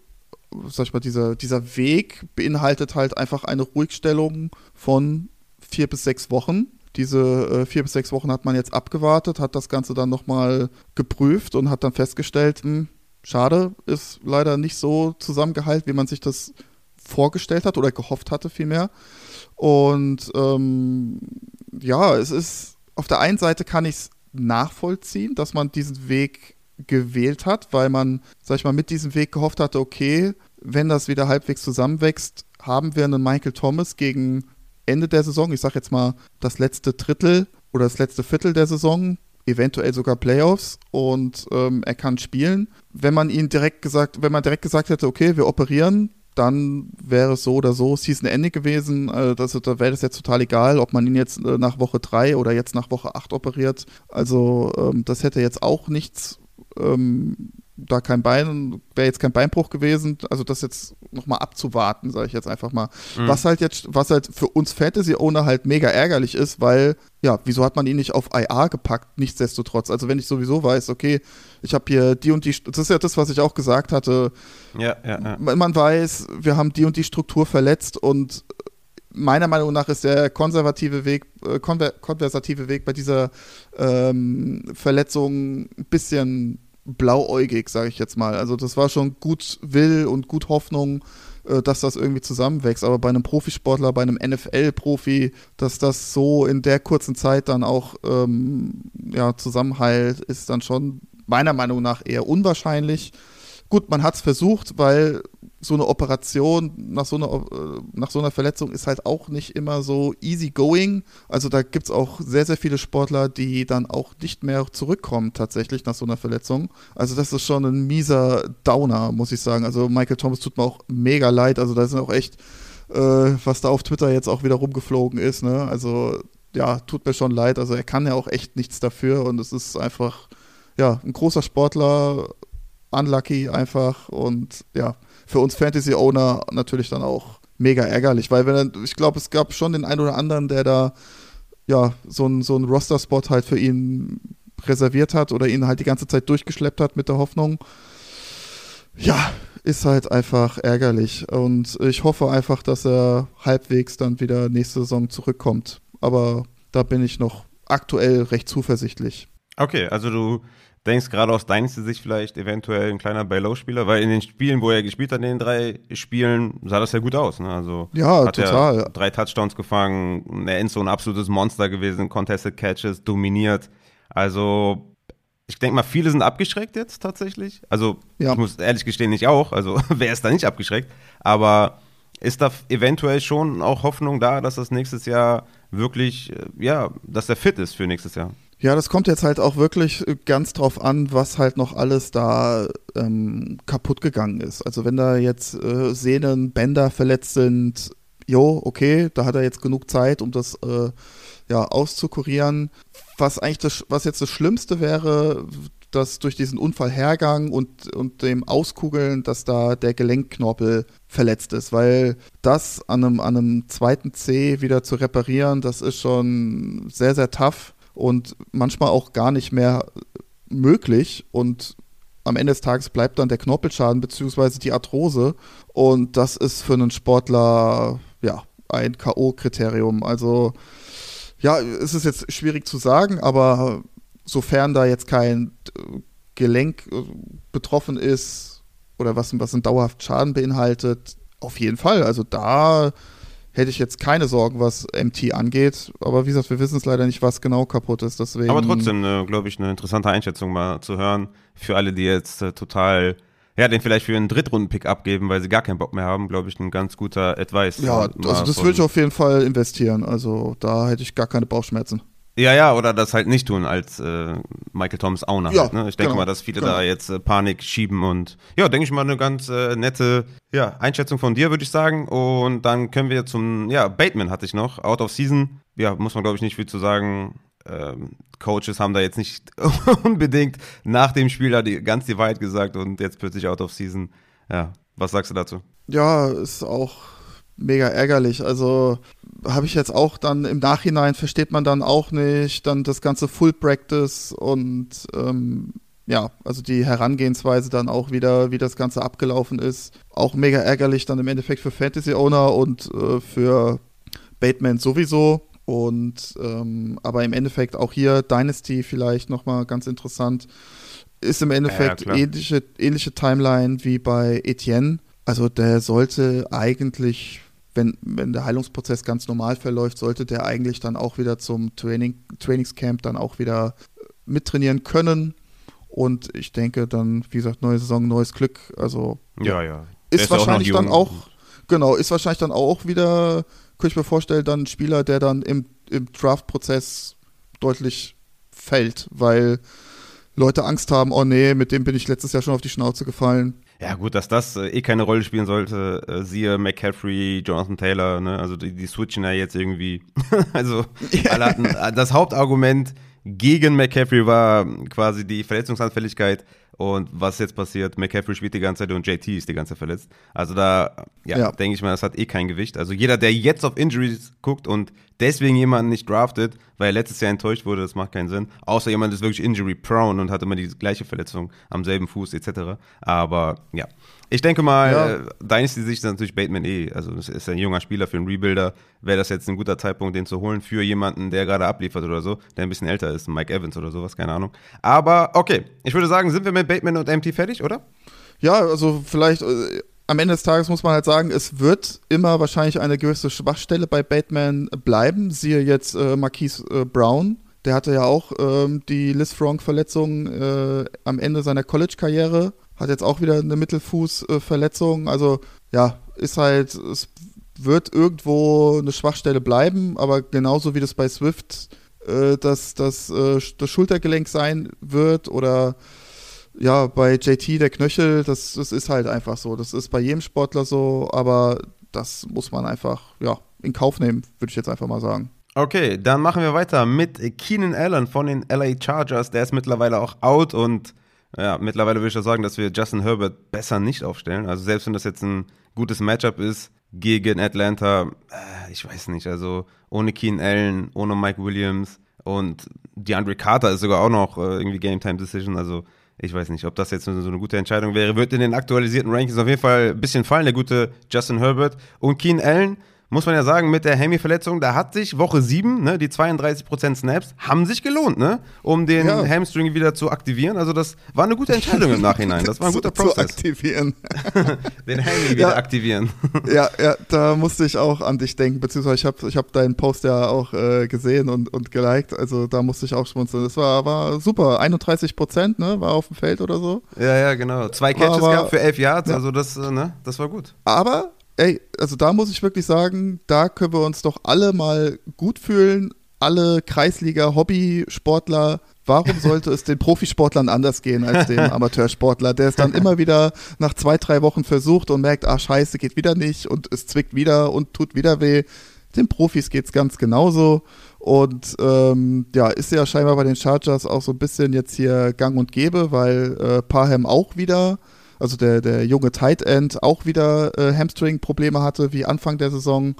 sag ich mal, dieser, dieser Weg beinhaltet halt einfach eine Ruhigstellung von vier bis sechs Wochen. Diese äh, vier bis sechs Wochen hat man jetzt abgewartet, hat das Ganze dann nochmal geprüft und hat dann festgestellt, mh, hm, schade, ist leider nicht so zusammengehalten, wie man sich das vorgestellt hat oder gehofft hatte vielmehr. Und ähm, ja, es ist, auf der einen Seite kann ich es nachvollziehen, dass man diesen Weg gewählt hat, weil man, sag ich mal, mit diesem Weg gehofft hatte, okay, wenn das wieder halbwegs zusammenwächst, haben wir einen Michael Thomas gegen Ende der Saison, ich sag jetzt mal das letzte Drittel oder das letzte Viertel der Saison, eventuell sogar Playoffs und ähm, er kann spielen. Wenn man ihn direkt gesagt, wenn man direkt gesagt hätte, okay, wir operieren, dann wäre es so oder so Season Ende gewesen. Also das, da wäre es jetzt total egal, ob man ihn jetzt äh, nach Woche 3 oder jetzt nach Woche 8 operiert. Also ähm, das hätte jetzt auch nichts ähm, da kein Bein, wäre jetzt kein Beinbruch gewesen, also das jetzt nochmal abzuwarten, sage ich jetzt einfach mal. Mhm. Was halt jetzt, was halt für uns Fantasy-Owner halt mega ärgerlich ist, weil, ja, wieso hat man ihn nicht auf IA gepackt, nichtsdestotrotz? Also wenn ich sowieso weiß, okay, ich habe hier die und die, das ist ja das, was ich auch gesagt hatte. Ja, ja, ja. Man weiß, wir haben die und die Struktur verletzt und meiner Meinung nach ist der konservative Weg, äh, konver konversative Weg bei dieser ähm, Verletzung ein bisschen blauäugig, sage ich jetzt mal. Also das war schon gut Will und gut Hoffnung, äh, dass das irgendwie zusammenwächst. Aber bei einem Profisportler, bei einem NFL-Profi, dass das so in der kurzen Zeit dann auch ähm, ja, zusammenheilt, ist dann schon meiner Meinung nach eher unwahrscheinlich. Gut, man hat es versucht, weil so eine Operation nach so einer, äh, nach so einer Verletzung ist halt auch nicht immer so easy going. Also da gibt es auch sehr, sehr viele Sportler, die dann auch nicht mehr zurückkommen tatsächlich nach so einer Verletzung. Also das ist schon ein mieser Downer, muss ich sagen. Also Michael Thomas tut mir auch mega leid. Also da sind auch echt, äh, was da auf Twitter jetzt auch wieder rumgeflogen ist. Ne? Also ja, tut mir schon leid. Also er kann ja auch echt nichts dafür und es ist einfach, ja, ein großer Sportler, unlucky einfach und ja, für uns Fantasy-Owner natürlich dann auch mega ärgerlich, weil wenn ich glaube, es gab schon den einen oder anderen, der da ja so einen so Roster-Spot halt für ihn reserviert hat oder ihn halt die ganze Zeit durchgeschleppt hat mit der Hoffnung. Ja, ist halt einfach ärgerlich und ich hoffe einfach, dass er halbwegs dann wieder nächste Saison zurückkommt. Aber da bin ich noch aktuell recht zuversichtlich. Okay, also du denkst gerade aus deiner Sicht vielleicht eventuell ein kleiner Bay-Low-Spieler, weil in den Spielen, wo er gespielt hat, in den drei Spielen, sah das ja gut aus. Ne? Also ja, hat total. Er drei Touchdowns gefangen, eine Endzone, ein absolutes Monster gewesen, Contested Catches, dominiert. Also ich denke mal, viele sind abgeschreckt jetzt tatsächlich. Also ja. ich muss ehrlich gestehen, nicht auch. Also wer ist da nicht abgeschreckt? Aber ist da eventuell schon auch Hoffnung da, dass das nächstes Jahr wirklich, äh, ja, dass er fit ist für nächstes Jahr? Ja, das kommt jetzt halt auch wirklich äh, ganz drauf an, was halt noch alles da ähm, kaputt gegangen ist. Also wenn da jetzt äh, Sehnen, Bänder verletzt sind, jo, okay, da hat er jetzt genug Zeit, um das äh, ja auszukurieren. Was eigentlich das, was jetzt das Schlimmste wäre, dass durch diesen Unfallhergang und, und dem Auskugeln, dass da der Gelenkknorpel verletzt ist, weil das an einem, an einem zweiten C wieder zu reparieren, das ist schon sehr, sehr tough und manchmal auch gar nicht mehr möglich und am Ende des Tages bleibt dann der Knorpelschaden bzw. die Arthrose und das ist für einen Sportler ja ein K.O.-Kriterium. Also ja, es ist jetzt schwierig zu sagen, aber sofern da jetzt kein Gelenk äh, betroffen ist oder was, was einen dauerhaften Schaden beinhaltet, Auf jeden Fall. Also da hätte ich jetzt keine Sorgen, was MT angeht. Aber wie gesagt, wir wissen es leider nicht, was genau kaputt ist. Deswegen Aber trotzdem, äh, glaube ich, eine interessante Einschätzung mal zu hören für alle, die jetzt äh, total, ja, den vielleicht für einen Drittrunden-Pick abgeben, weil sie gar keinen Bock mehr haben, glaube ich, ein ganz guter Advice. Ja, also das würde ich auf jeden Fall investieren. Also da hätte ich gar keine Bauchschmerzen. Ja, ja, oder das halt nicht tun als äh, Michael Thomas Owner. Ja, halt, ne? Ich denke genau, mal, dass viele genau. da jetzt äh, Panik schieben und ja, denke ich mal, eine ganz äh, nette ja, Einschätzung von dir, würde ich sagen. Und dann können wir zum, ja, Bateman hatte ich noch, Out of Season. Ja, muss man, glaube ich, nicht viel zu sagen. Ähm, Coaches haben da jetzt nicht unbedingt nach dem Spiel da die, ganz die Wahrheit gesagt und jetzt plötzlich Out of Season. Ja, was sagst du dazu? Ja, ist auch mega ärgerlich. Also habe ich jetzt auch dann im Nachhinein versteht man dann auch nicht dann das ganze Full Practice und ähm, ja, also die Herangehensweise dann auch wieder, wie das Ganze abgelaufen ist. Auch mega ärgerlich dann im Endeffekt für Fantasy Owner und äh, für Bateman sowieso. Und ähm, aber im Endeffekt auch hier Dynasty vielleicht nochmal ganz interessant. Ist im Endeffekt klar. ähnliche, ähnliche Timeline wie bei Etienne. Also der sollte eigentlich, wenn, wenn der Heilungsprozess ganz normal verläuft, sollte der eigentlich dann auch wieder zum Training, Trainingscamp dann auch wieder äh, mittrainieren können. Und ich denke dann, wie gesagt, neue Saison, neues Glück. Also Ja, ja. Er ist ja auch wahrscheinlich dann auch, genau, ist wahrscheinlich dann auch wieder, könnte ich mir vorstellen, dann ein Spieler, der dann im, im Draft-Prozess deutlich fällt, weil Leute Angst haben, oh nee, mit dem bin ich letztes Jahr schon auf die Schnauze gefallen. Ja, gut, dass das äh, eh keine Rolle spielen sollte. Äh, siehe McCaffrey, Jonathan Taylor, ne? Also die, die switchen ja jetzt irgendwie. also alle hatten, äh, das Hauptargument gegen McCaffrey war quasi die Verletzungsanfälligkeit. Und was jetzt passiert, McCaffrey spielt die ganze Zeit und JT ist die ganze Zeit verletzt. Also da, ja, Ja. denke ich mal, das hat eh kein Gewicht. Also jeder, der jetzt auf Injuries guckt und deswegen jemanden nicht draftet, weil er letztes Jahr enttäuscht wurde, das macht keinen Sinn. Außer jemand ist wirklich injury-prone und hat immer die gleiche Verletzung am selben Fuß etc. Aber ja, ich denke mal, Ja. äh, Dynasty-Sicht ist natürlich Bateman eh. Also das ist ein junger Spieler für einen Rebuilder. Wäre das jetzt ein guter Zeitpunkt, den zu holen für jemanden, der gerade abliefert oder so, der ein bisschen älter ist, Mike Evans oder sowas, keine Ahnung. Aber okay, ich würde sagen, sind wir mit Bateman und MT fertig, oder? Ja, also vielleicht äh, am Ende des Tages muss man halt sagen, es wird immer wahrscheinlich eine gewisse Schwachstelle bei Bateman bleiben. Siehe jetzt äh, Marquise äh, Brown. Der hatte ja auch ähm, die Liz Frank-Verletzung äh, am Ende seiner College-Karriere. Hat jetzt auch wieder eine Mittelfuß-Verletzung. Also ja, ist halt, es wird irgendwo eine Schwachstelle bleiben, aber genauso wie das bei Swift äh, das, das, äh, das Schultergelenk sein wird oder ja, bei JT der Knöchel, das, das ist halt einfach so. Das ist bei jedem Sportler so, aber das muss man einfach, ja, in Kauf nehmen, würde ich jetzt einfach mal sagen. Okay, dann machen wir weiter mit Keenan Allen von den LA Chargers. Der ist mittlerweile auch out und ja, mittlerweile würde ich auch sagen, dass wir Justin Herbert besser nicht aufstellen. Also selbst wenn das jetzt ein gutes Matchup ist gegen Atlanta, äh, ich weiß nicht, also ohne Keenan Allen, ohne Mike Williams und DeAndre Carter ist sogar auch noch äh, irgendwie Game Time Decision, also ich weiß nicht, ob das jetzt so eine gute Entscheidung wäre. Wird in den aktualisierten Rankings auf jeden Fall ein bisschen fallen, der gute Justin Herbert. Und Keenan Allen, muss man ja sagen, mit der Hemi-Verletzung, da hat sich Woche 7, ne, die 32% Snaps, haben sich gelohnt, ne, um den Ja. Hamstring wieder zu aktivieren. Also das war eine gute Entscheidung im Nachhinein. Das war ein guter zu, zu Prozess. aktivieren. Den Hemi wieder Ja. aktivieren. ja, ja, da musste ich auch an dich denken, beziehungsweise ich habe ich hab deinen Post ja auch äh, gesehen und, und geliked, also da musste ich auch schmunzeln. Das war, war super, 31 Prozent, ne, war auf dem Feld oder so. ja, ja, genau. Zwei Catches Aber- gehabt für elf Yards, Ja. also das, äh, ne, das war gut. Aber, ey, also da muss ich wirklich sagen, da können wir uns doch alle mal gut fühlen. Alle Kreisliga-Hobbysportler. Warum sollte es den Profisportlern anders gehen als dem Amateursportler, der es dann immer wieder nach zwei, drei Wochen versucht und merkt, ah scheiße, geht wieder nicht und es zwickt wieder und tut wieder weh. Den Profis geht's ganz genauso. Und ähm, ja, ist ja scheinbar bei den Chargers auch so ein bisschen jetzt hier gang und gäbe, weil äh, Parham auch wieder also der, der junge Tight End auch wieder äh, Hamstring-Probleme hatte wie Anfang der Saison.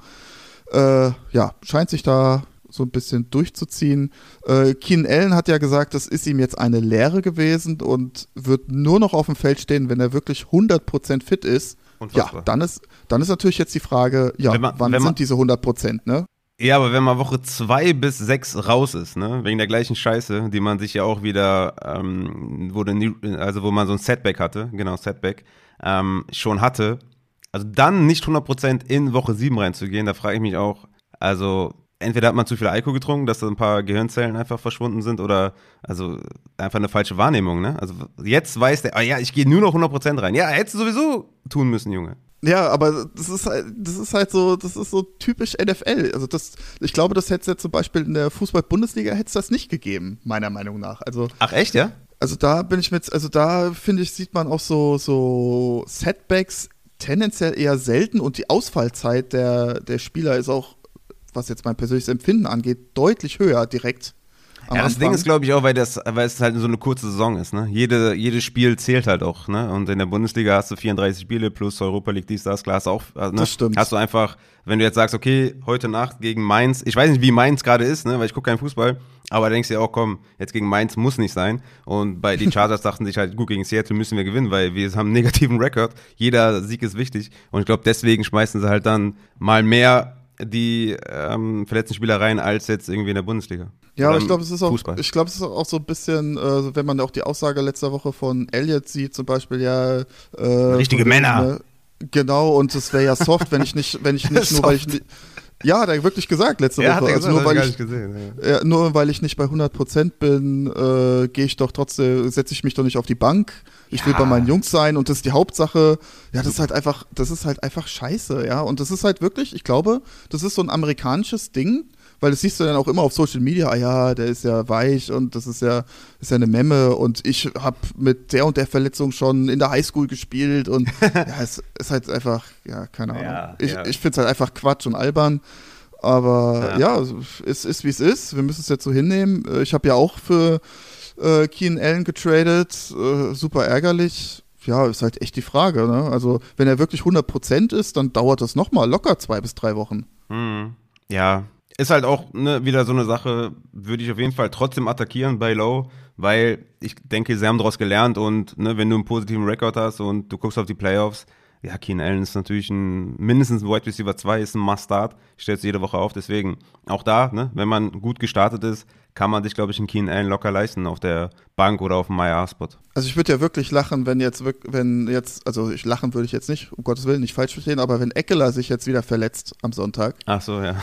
Äh, ja, scheint sich da so ein bisschen durchzuziehen. Äh, Keenan Allen hat ja gesagt, das ist ihm jetzt eine Lehre gewesen und wird nur noch auf dem Feld stehen, wenn er wirklich 100% fit ist. Ja, Unfassbar. dann ist, dann ist natürlich jetzt die Frage, ja, man- wann man- sind diese 100%, ne? Ja, aber wenn man Woche zwei bis sechs raus ist, ne, wegen der gleichen Scheiße, die man sich ja auch wieder, ähm, wo, der, New- also wo man so ein Setback hatte, genau, Setback, ähm, schon hatte, Also dann nicht 100% in Woche 7 reinzugehen, da frage ich mich auch, also entweder hat man zu viel Alkohol getrunken, dass da ein paar Gehirnzellen einfach verschwunden sind oder also einfach eine falsche Wahrnehmung, ne? Also jetzt weiß der, ah ja, ich gehe nur noch 100% rein. Ja, hättest du sowieso tun müssen, Junge. Ja, aber das ist halt, das ist halt so, das ist so typisch NFL. Also das, ich glaube, das hätte es ja zum Beispiel in der Fußball-Bundesliga hätte es das nicht gegeben, meiner Meinung nach. Also Ach echt, ja? Also da bin ich mit, also da finde ich, sieht man auch so, so Setbacks tendenziell eher selten und die Ausfallzeit der, der Spieler ist auch, was jetzt mein persönliches Empfinden angeht, deutlich höher direkt. Ja, das Ding ist, glaube ich, auch, weil, das, weil es halt so eine kurze Saison ist. Ne? Jede, jedes Spiel zählt halt auch. Ne? Und in der Bundesliga hast du 34 Spiele plus Europa League, dies, das, klar, hast auch. Also, ne? Das stimmt. Hast du einfach, wenn du jetzt sagst, okay, heute Nacht gegen Mainz, ich weiß nicht, wie Mainz gerade ist, ne? weil ich gucke keinen Fußball, aber denkst du dir auch, komm, jetzt gegen Mainz muss nicht sein. Und bei den Chargers dachten sich halt, gut, gegen Seattle müssen wir gewinnen, weil wir haben einen negativen Rekord. Jeder Sieg ist wichtig. Und ich glaube, deswegen schmeißen sie halt dann mal mehr die ähm, verletzten Spieler rein als jetzt irgendwie in der Bundesliga. Ja, aber ich glaube, es ist auch, Fußball. ich glaube, es ist auch so ein bisschen, äh, wenn man auch die Aussage letzter Woche von Elliot sieht, zum Beispiel, ja, äh, Richtige Männer. ne, Genau, und es wäre ja soft, wenn ich nicht, wenn ich nicht nur, weil ich nicht, ja, hat er wirklich gesagt letzte Ja, hat Woche. er also nur weil ich ich, gesehen. Ja. nur weil ich nicht bei 100% bin, äh, gehe ich doch trotzdem, setze ich mich doch nicht auf die Bank. Ich will Ja. bei meinen Jungs sein und das ist die Hauptsache. Ja, das ist halt einfach, das ist halt einfach scheiße, ja. Und das ist halt wirklich, ich glaube, das ist so ein amerikanisches Ding, weil das siehst du dann auch immer auf Social Media, ah ja, der ist ja weich und das ist ja, ist ja eine Memme und ich habe mit der und der Verletzung schon in der Highschool gespielt und ja, es ist halt einfach, ja, keine Ahnung. Ja, ich ja. ich finde es halt einfach Quatsch und albern. Aber Ja. ja, also, es ist wie es ist. Wir müssen es jetzt so hinnehmen. Äh, Ich habe ja auch für äh, Keenan Allen getradet. Äh, super ärgerlich. Ja, ist halt echt die Frage. Ne? Also, wenn er wirklich 100% ist, dann dauert das nochmal locker zwei bis drei Wochen. Mhm. Ja, ist halt auch ne, wieder so eine Sache, würde ich auf jeden Fall trotzdem attackieren bei Low, weil ich denke, sie haben daraus gelernt und ne, wenn du einen positiven Rekord hast und du guckst auf die Playoffs, ja, Keen Allen ist natürlich ein, mindestens ein Wide Receiver 2, ist ein Must-Start, stellst du jede Woche auf, deswegen auch da, ne, wenn man gut gestartet ist, kann man sich, glaube ich, einen Keen Allen locker leisten auf der Bank oder auf dem MyR-Spot. Also ich würde ja wirklich lachen, wenn jetzt wenn jetzt, also ich lachen würde ich jetzt nicht, um Gottes Willen, nicht falsch verstehen, aber wenn Eckeler sich jetzt wieder verletzt am Sonntag, Ach so, ja.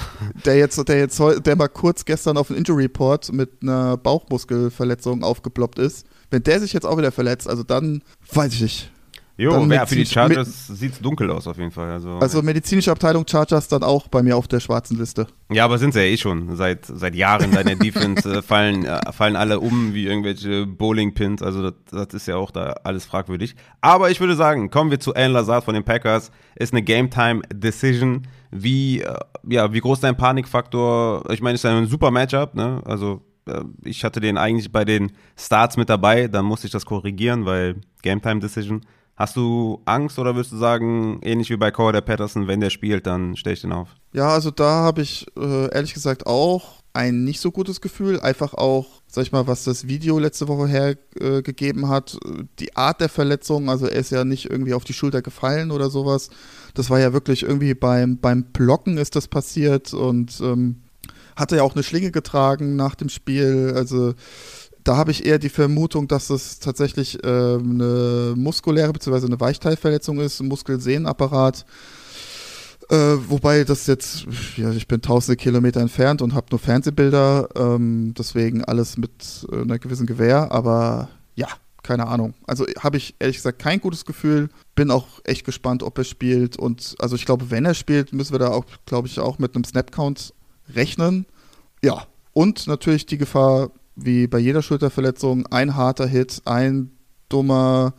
der jetzt, der jetzt der mal kurz gestern auf den Injury Report mit einer Bauchmuskelverletzung aufgeploppt ist, wenn der sich jetzt auch wieder verletzt, also dann weiß ich nicht. Jo, ja, für die Chargers sieht es dunkel aus auf jeden Fall. Also, Also medizinische Abteilung Chargers dann auch bei mir auf der schwarzen Liste. Ja, aber sind sie ja eh schon. Seit, seit Jahren bei der Defense äh, fallen, äh, fallen alle um wie irgendwelche Bowling-Pins. Also das, das ist ja auch da alles fragwürdig. Aber ich würde sagen, kommen wir zu Alan Lazard von den Packers. Ist eine Game-Time-Decision. Wie, äh, ja, wie groß dein Panikfaktor? Ich meine, es ist ein super Matchup. Ne? Also ich hatte den eigentlich bei den Starts mit dabei. Dann musste ich das korrigieren, weil Game-Time-Decision. Hast du Angst oder würdest du sagen, ähnlich wie bei Corey Patterson, wenn der spielt, dann stell ich den auf? Ja, also da habe ich äh, ehrlich gesagt auch ein nicht so gutes Gefühl. Einfach auch, sag ich mal, was das Video letzte Woche hergegeben äh, hat. Die Art der Verletzung, also er ist ja nicht irgendwie auf die Schulter gefallen oder sowas. Das war ja wirklich irgendwie beim, beim Blocken ist das passiert und ähm, hatte ja auch eine Schlinge getragen nach dem Spiel. Also da habe ich eher die Vermutung, dass es tatsächlich ähm, eine muskuläre bzw. eine Weichteilverletzung ist, ein Muskelsehnenapparat. Äh, wobei das jetzt, ja, ich bin tausende Kilometer entfernt und habe nur Fernsehbilder, ähm, deswegen alles mit äh, einer gewissen Gewähr, aber ja, keine Ahnung. Also habe ich ehrlich gesagt kein gutes Gefühl, bin auch echt gespannt, ob er spielt und also ich glaube, wenn er spielt, müssen wir da auch, glaube ich, auch mit einem Snap-Count rechnen. Ja, und natürlich die Gefahr, wie bei jeder Schulterverletzung, ein harter Hit, ein dummer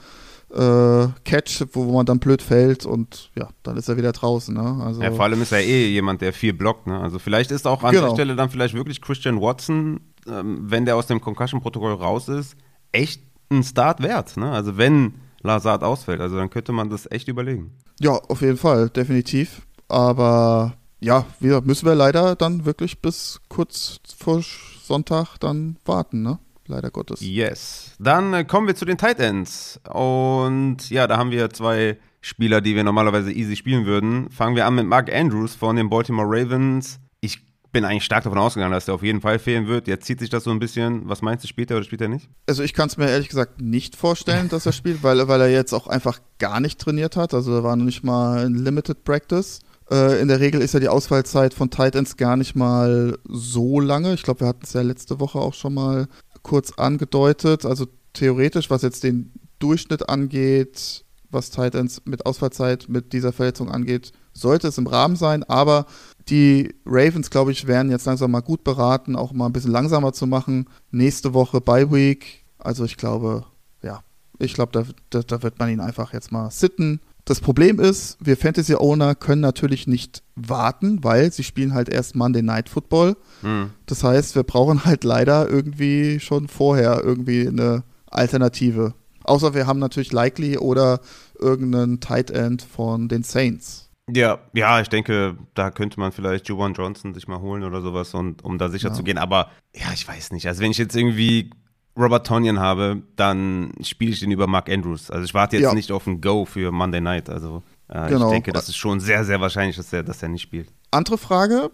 äh, Catch, wo, wo man dann blöd fällt und ja, dann ist er wieder draußen. Ne? Also, Ja, vor allem ist er eh jemand, der viel blockt. Ne? Also vielleicht ist auch an Genau. der Stelle dann vielleicht wirklich Christian Watson, ähm, wenn der aus dem Concussion-Protokoll raus ist, echt ein Start wert. Ne? Also wenn Lazard ausfällt, also dann könnte man das echt überlegen. ja, auf jeden Fall, definitiv. Aber ja, wir müssen wir leider dann wirklich bis kurz vor Sonntag dann warten, ne? Leider Gottes. Yes. Dann äh, kommen wir zu den Tight Ends. Und ja, da haben wir zwei Spieler, die wir normalerweise easy spielen würden. Fangen wir an mit Mark Andrews von den Baltimore Ravens. Ich bin eigentlich stark davon ausgegangen, dass der auf jeden Fall fehlen wird. Jetzt zieht sich das so ein bisschen. Was meinst du, spielt er oder spielt er nicht? Also ich kann es mir ehrlich gesagt nicht vorstellen, dass er spielt, weil, weil er jetzt auch einfach gar nicht trainiert hat. Also er war noch nicht mal in Limited Practice. Äh, in der Regel ist ja die Ausfallzeit von Titans gar nicht mal so lange. Ich glaube, wir hatten es ja letzte Woche auch schon mal kurz angedeutet. Also theoretisch, was jetzt den Durchschnitt angeht, was Titans mit Ausfallzeit mit dieser Verletzung angeht, sollte es im Rahmen sein, aber die Ravens, glaube ich, wären jetzt langsam mal gut beraten, auch mal ein bisschen langsamer zu machen. Nächste Woche Bye Week. Also ich glaube, ja, ich glaube, da, da, da, wird man ihn einfach jetzt mal sitten. Das Problem ist, wir Fantasy-Owner können natürlich nicht warten, weil sie spielen halt erst Monday Night Football. Hm. Das heißt, wir brauchen halt leider irgendwie schon vorher irgendwie eine Alternative. Außer wir haben natürlich Likely oder irgendeinen Tight End von den Saints. Ja, ja, ich denke, da könnte man vielleicht Juwan Johnson sich mal holen oder sowas, und, um da sicher ja. zu gehen. Aber ja, ich weiß nicht. Also wenn ich jetzt irgendwie Robert Tonyan habe, dann spiele ich den über Mark Andrews. Also ich warte jetzt ja. nicht auf ein Go für Monday Night. Also äh, genau. ich denke, das ist schon sehr, sehr wahrscheinlich, dass er, dass er nicht spielt. Andere Frage,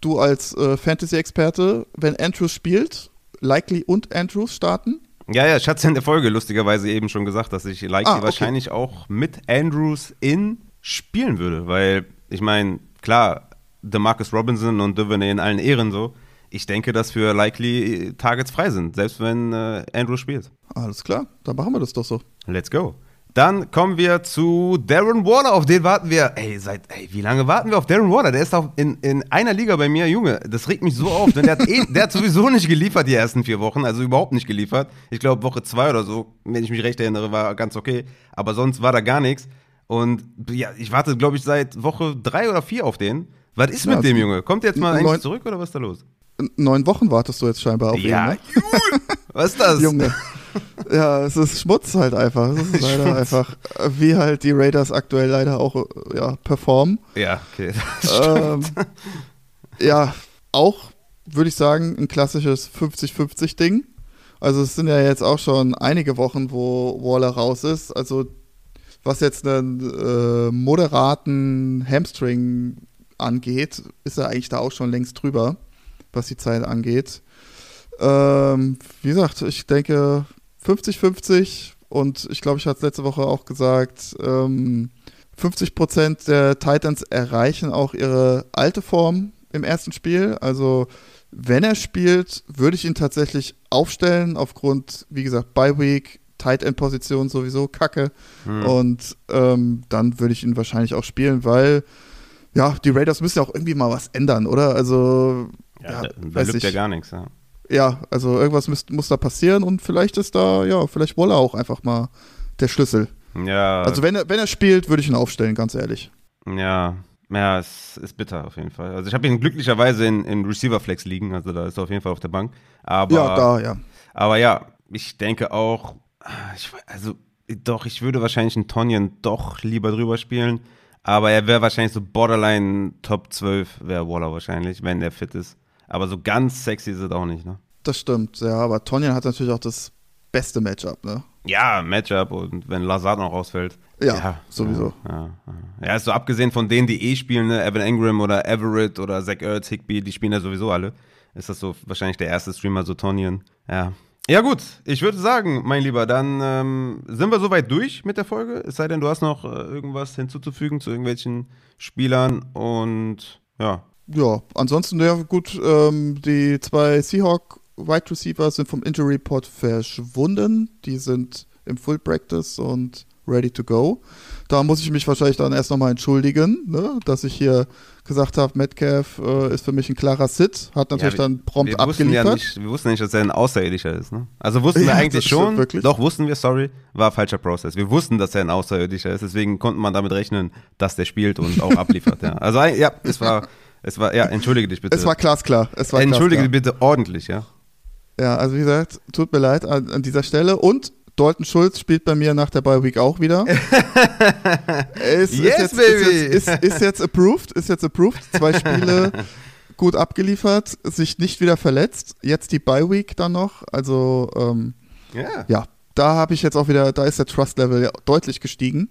du als äh, Fantasy-Experte, wenn Andrews spielt, Likely und Andrews starten? Ja, ja, ich hatte es in der Folge lustigerweise eben schon gesagt, dass ich Likely ah, okay. wahrscheinlich auch mit Andrews in spielen würde, weil ich meine, klar, DeMarcus Robinson und Duvernay in allen Ehren so. Ich denke, dass für Likely Targets frei sind, selbst wenn äh, Andrew spielt. Alles klar, dann machen wir das doch so. Let's go. Dann kommen wir zu Darren Waller, auf den warten wir. Ey, seit, ey, wie lange warten wir auf Darren Waller? Der ist auch in, in einer Liga bei mir, Junge. Das regt mich so auf. Denn der, hat eh, der hat sowieso nicht geliefert die ersten vier Wochen, also überhaupt nicht geliefert. Ich glaube, Woche zwei oder so, wenn ich mich recht erinnere, war ganz okay. Aber sonst war da gar nichts. Und ja, ich warte, glaube ich, seit Woche drei oder vier auf den. Was ist ja, mit dem Junge? Kommt der jetzt mal eigentlich zurück oder was ist da los? Neun Wochen wartest du jetzt scheinbar auf ja, ihn. Ne? was ist das? Junge. Ja, es ist Schmutz halt einfach. Es ist leider Schmutz. einfach, wie halt die Raiders aktuell leider auch ja, performen. Ja, okay. Ähm, ja, auch würde ich sagen, ein klassisches 50-50-Ding. Also es sind ja jetzt auch schon einige Wochen, wo Waller raus ist. Also was jetzt einen äh, moderaten Hamstring angeht, ist er eigentlich da auch schon längst drüber, was die Zeit angeht. Ähm, wie gesagt, ich denke 50-50 und ich glaube, ich hatte es letzte Woche auch gesagt, ähm, 50% der Titans erreichen auch ihre alte Form im ersten Spiel. Also wenn er spielt, würde ich ihn tatsächlich aufstellen, aufgrund, wie gesagt, Bye Week, Tight End Position sowieso kacke. Hm. Und ähm, dann würde ich ihn wahrscheinlich auch spielen, weil ja, die Raiders müssen ja auch irgendwie mal was ändern, oder? Also ja, ja da, lügt ja gar nichts, ja. Ja, also irgendwas muss, muss da passieren und vielleicht ist da, ja, vielleicht Wolle auch einfach mal der Schlüssel. Ja. Also wenn er, wenn er spielt, würde ich ihn aufstellen, ganz ehrlich. Ja, ja, es ist bitter auf jeden Fall. Also ich habe ihn glücklicherweise in, in Receiver Flex liegen, also da ist er auf jeden Fall auf der Bank. Aber, ja, da, ja. Aber ja, ich denke auch, ich, also doch, ich würde wahrscheinlich einen Tonyan doch lieber drüber spielen. Aber er wäre wahrscheinlich so Borderline Top 12 wäre Waller wahrscheinlich, wenn er fit ist. Aber so ganz sexy ist es auch nicht, ne? Das stimmt, ja. Aber Tonyan hat natürlich auch das beste Matchup, ne? Ja, Matchup und wenn Lazard noch ausfällt. Ja, ja sowieso. Ja, ja, ja, ist so abgesehen von denen, die eh spielen, ne? Evan Engram oder Everett oder Zach Ertz, Higby, die spielen ja sowieso alle. Ist das so wahrscheinlich der erste Streamer, so Tonyan. Ja, ja gut, ich würde sagen, mein Lieber, dann ähm, sind wir soweit durch mit der Folge. Es sei denn, du hast noch äh, irgendwas hinzuzufügen zu irgendwelchen Spielern und ja. Ja, ansonsten, ja gut, ähm, die zwei Seahawk Wide Receiver sind vom Injury Report verschwunden. Die sind im Full Practice und ready to go. Da muss ich mich wahrscheinlich dann erst nochmal entschuldigen, ne, dass ich hier gesagt habe, Metcalf äh, ist für mich ein klarer Sit, hat natürlich ja, wir, dann prompt wir abgeliefert. Ja nicht, wir wussten nicht, dass er ein Außerirdischer ist. Ne? Also wussten wir eigentlich schon, wirklich? doch wussten wir, sorry, war falscher Prozess. Wir wussten, dass er ein Außerirdischer ist, deswegen konnte man damit rechnen, dass der spielt und auch abliefert. ja. Also ja, es war, es war, ja, entschuldige dich bitte. Es war glasklar. Es war entschuldige dich bitte ordentlich, ja. Ja, also wie gesagt, tut mir leid an, an dieser Stelle und Dalton Schulz spielt bei mir nach der Bye Week auch wieder. ist, yes, ist jetzt, baby! Ist jetzt, ist, ist jetzt approved, ist jetzt approved. Zwei Spiele gut abgeliefert, sich nicht wieder verletzt. Jetzt die Bye Week dann noch. Also, ähm, yeah. ja, da habe ich jetzt auch wieder, da ist der Trust Level deutlich gestiegen.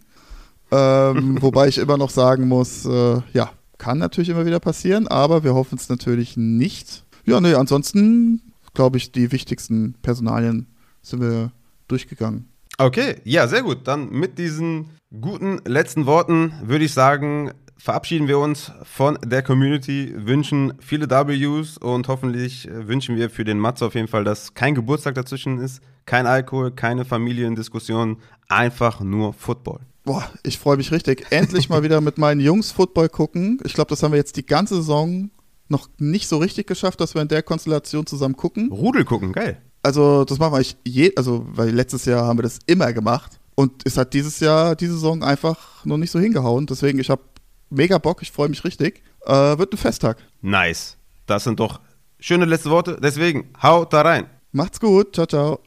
Ähm, wobei ich immer noch sagen muss, äh, ja, Kann natürlich immer wieder passieren, aber wir hoffen es natürlich nicht. Ja, nee, ansonsten glaube ich, die wichtigsten Personalien sind wir durchgegangen. Okay, ja, sehr gut. Dann mit diesen guten letzten Worten würde ich sagen, verabschieden wir uns von der Community, wünschen viele Ws und hoffentlich wünschen wir für den Matze auf jeden Fall, dass kein Geburtstag dazwischen ist, kein Alkohol, keine Familiendiskussion, einfach nur Football. Boah, ich freue mich richtig. Endlich mal wieder mit meinen Jungs Football gucken. Ich glaube, das haben wir jetzt die ganze Saison noch nicht so richtig geschafft, dass wir in der Konstellation zusammen gucken. Rudel gucken, geil. Also, das machen wir eigentlich je, also, weil letztes Jahr haben wir das immer gemacht. Und es hat dieses Jahr, diese Saison einfach noch nicht so hingehauen. Deswegen, ich habe mega Bock, ich freue mich richtig. Äh, wird ein Festtag. Nice. Das sind doch schöne letzte Worte. Deswegen, hau da rein. Macht's gut. Ciao, ciao.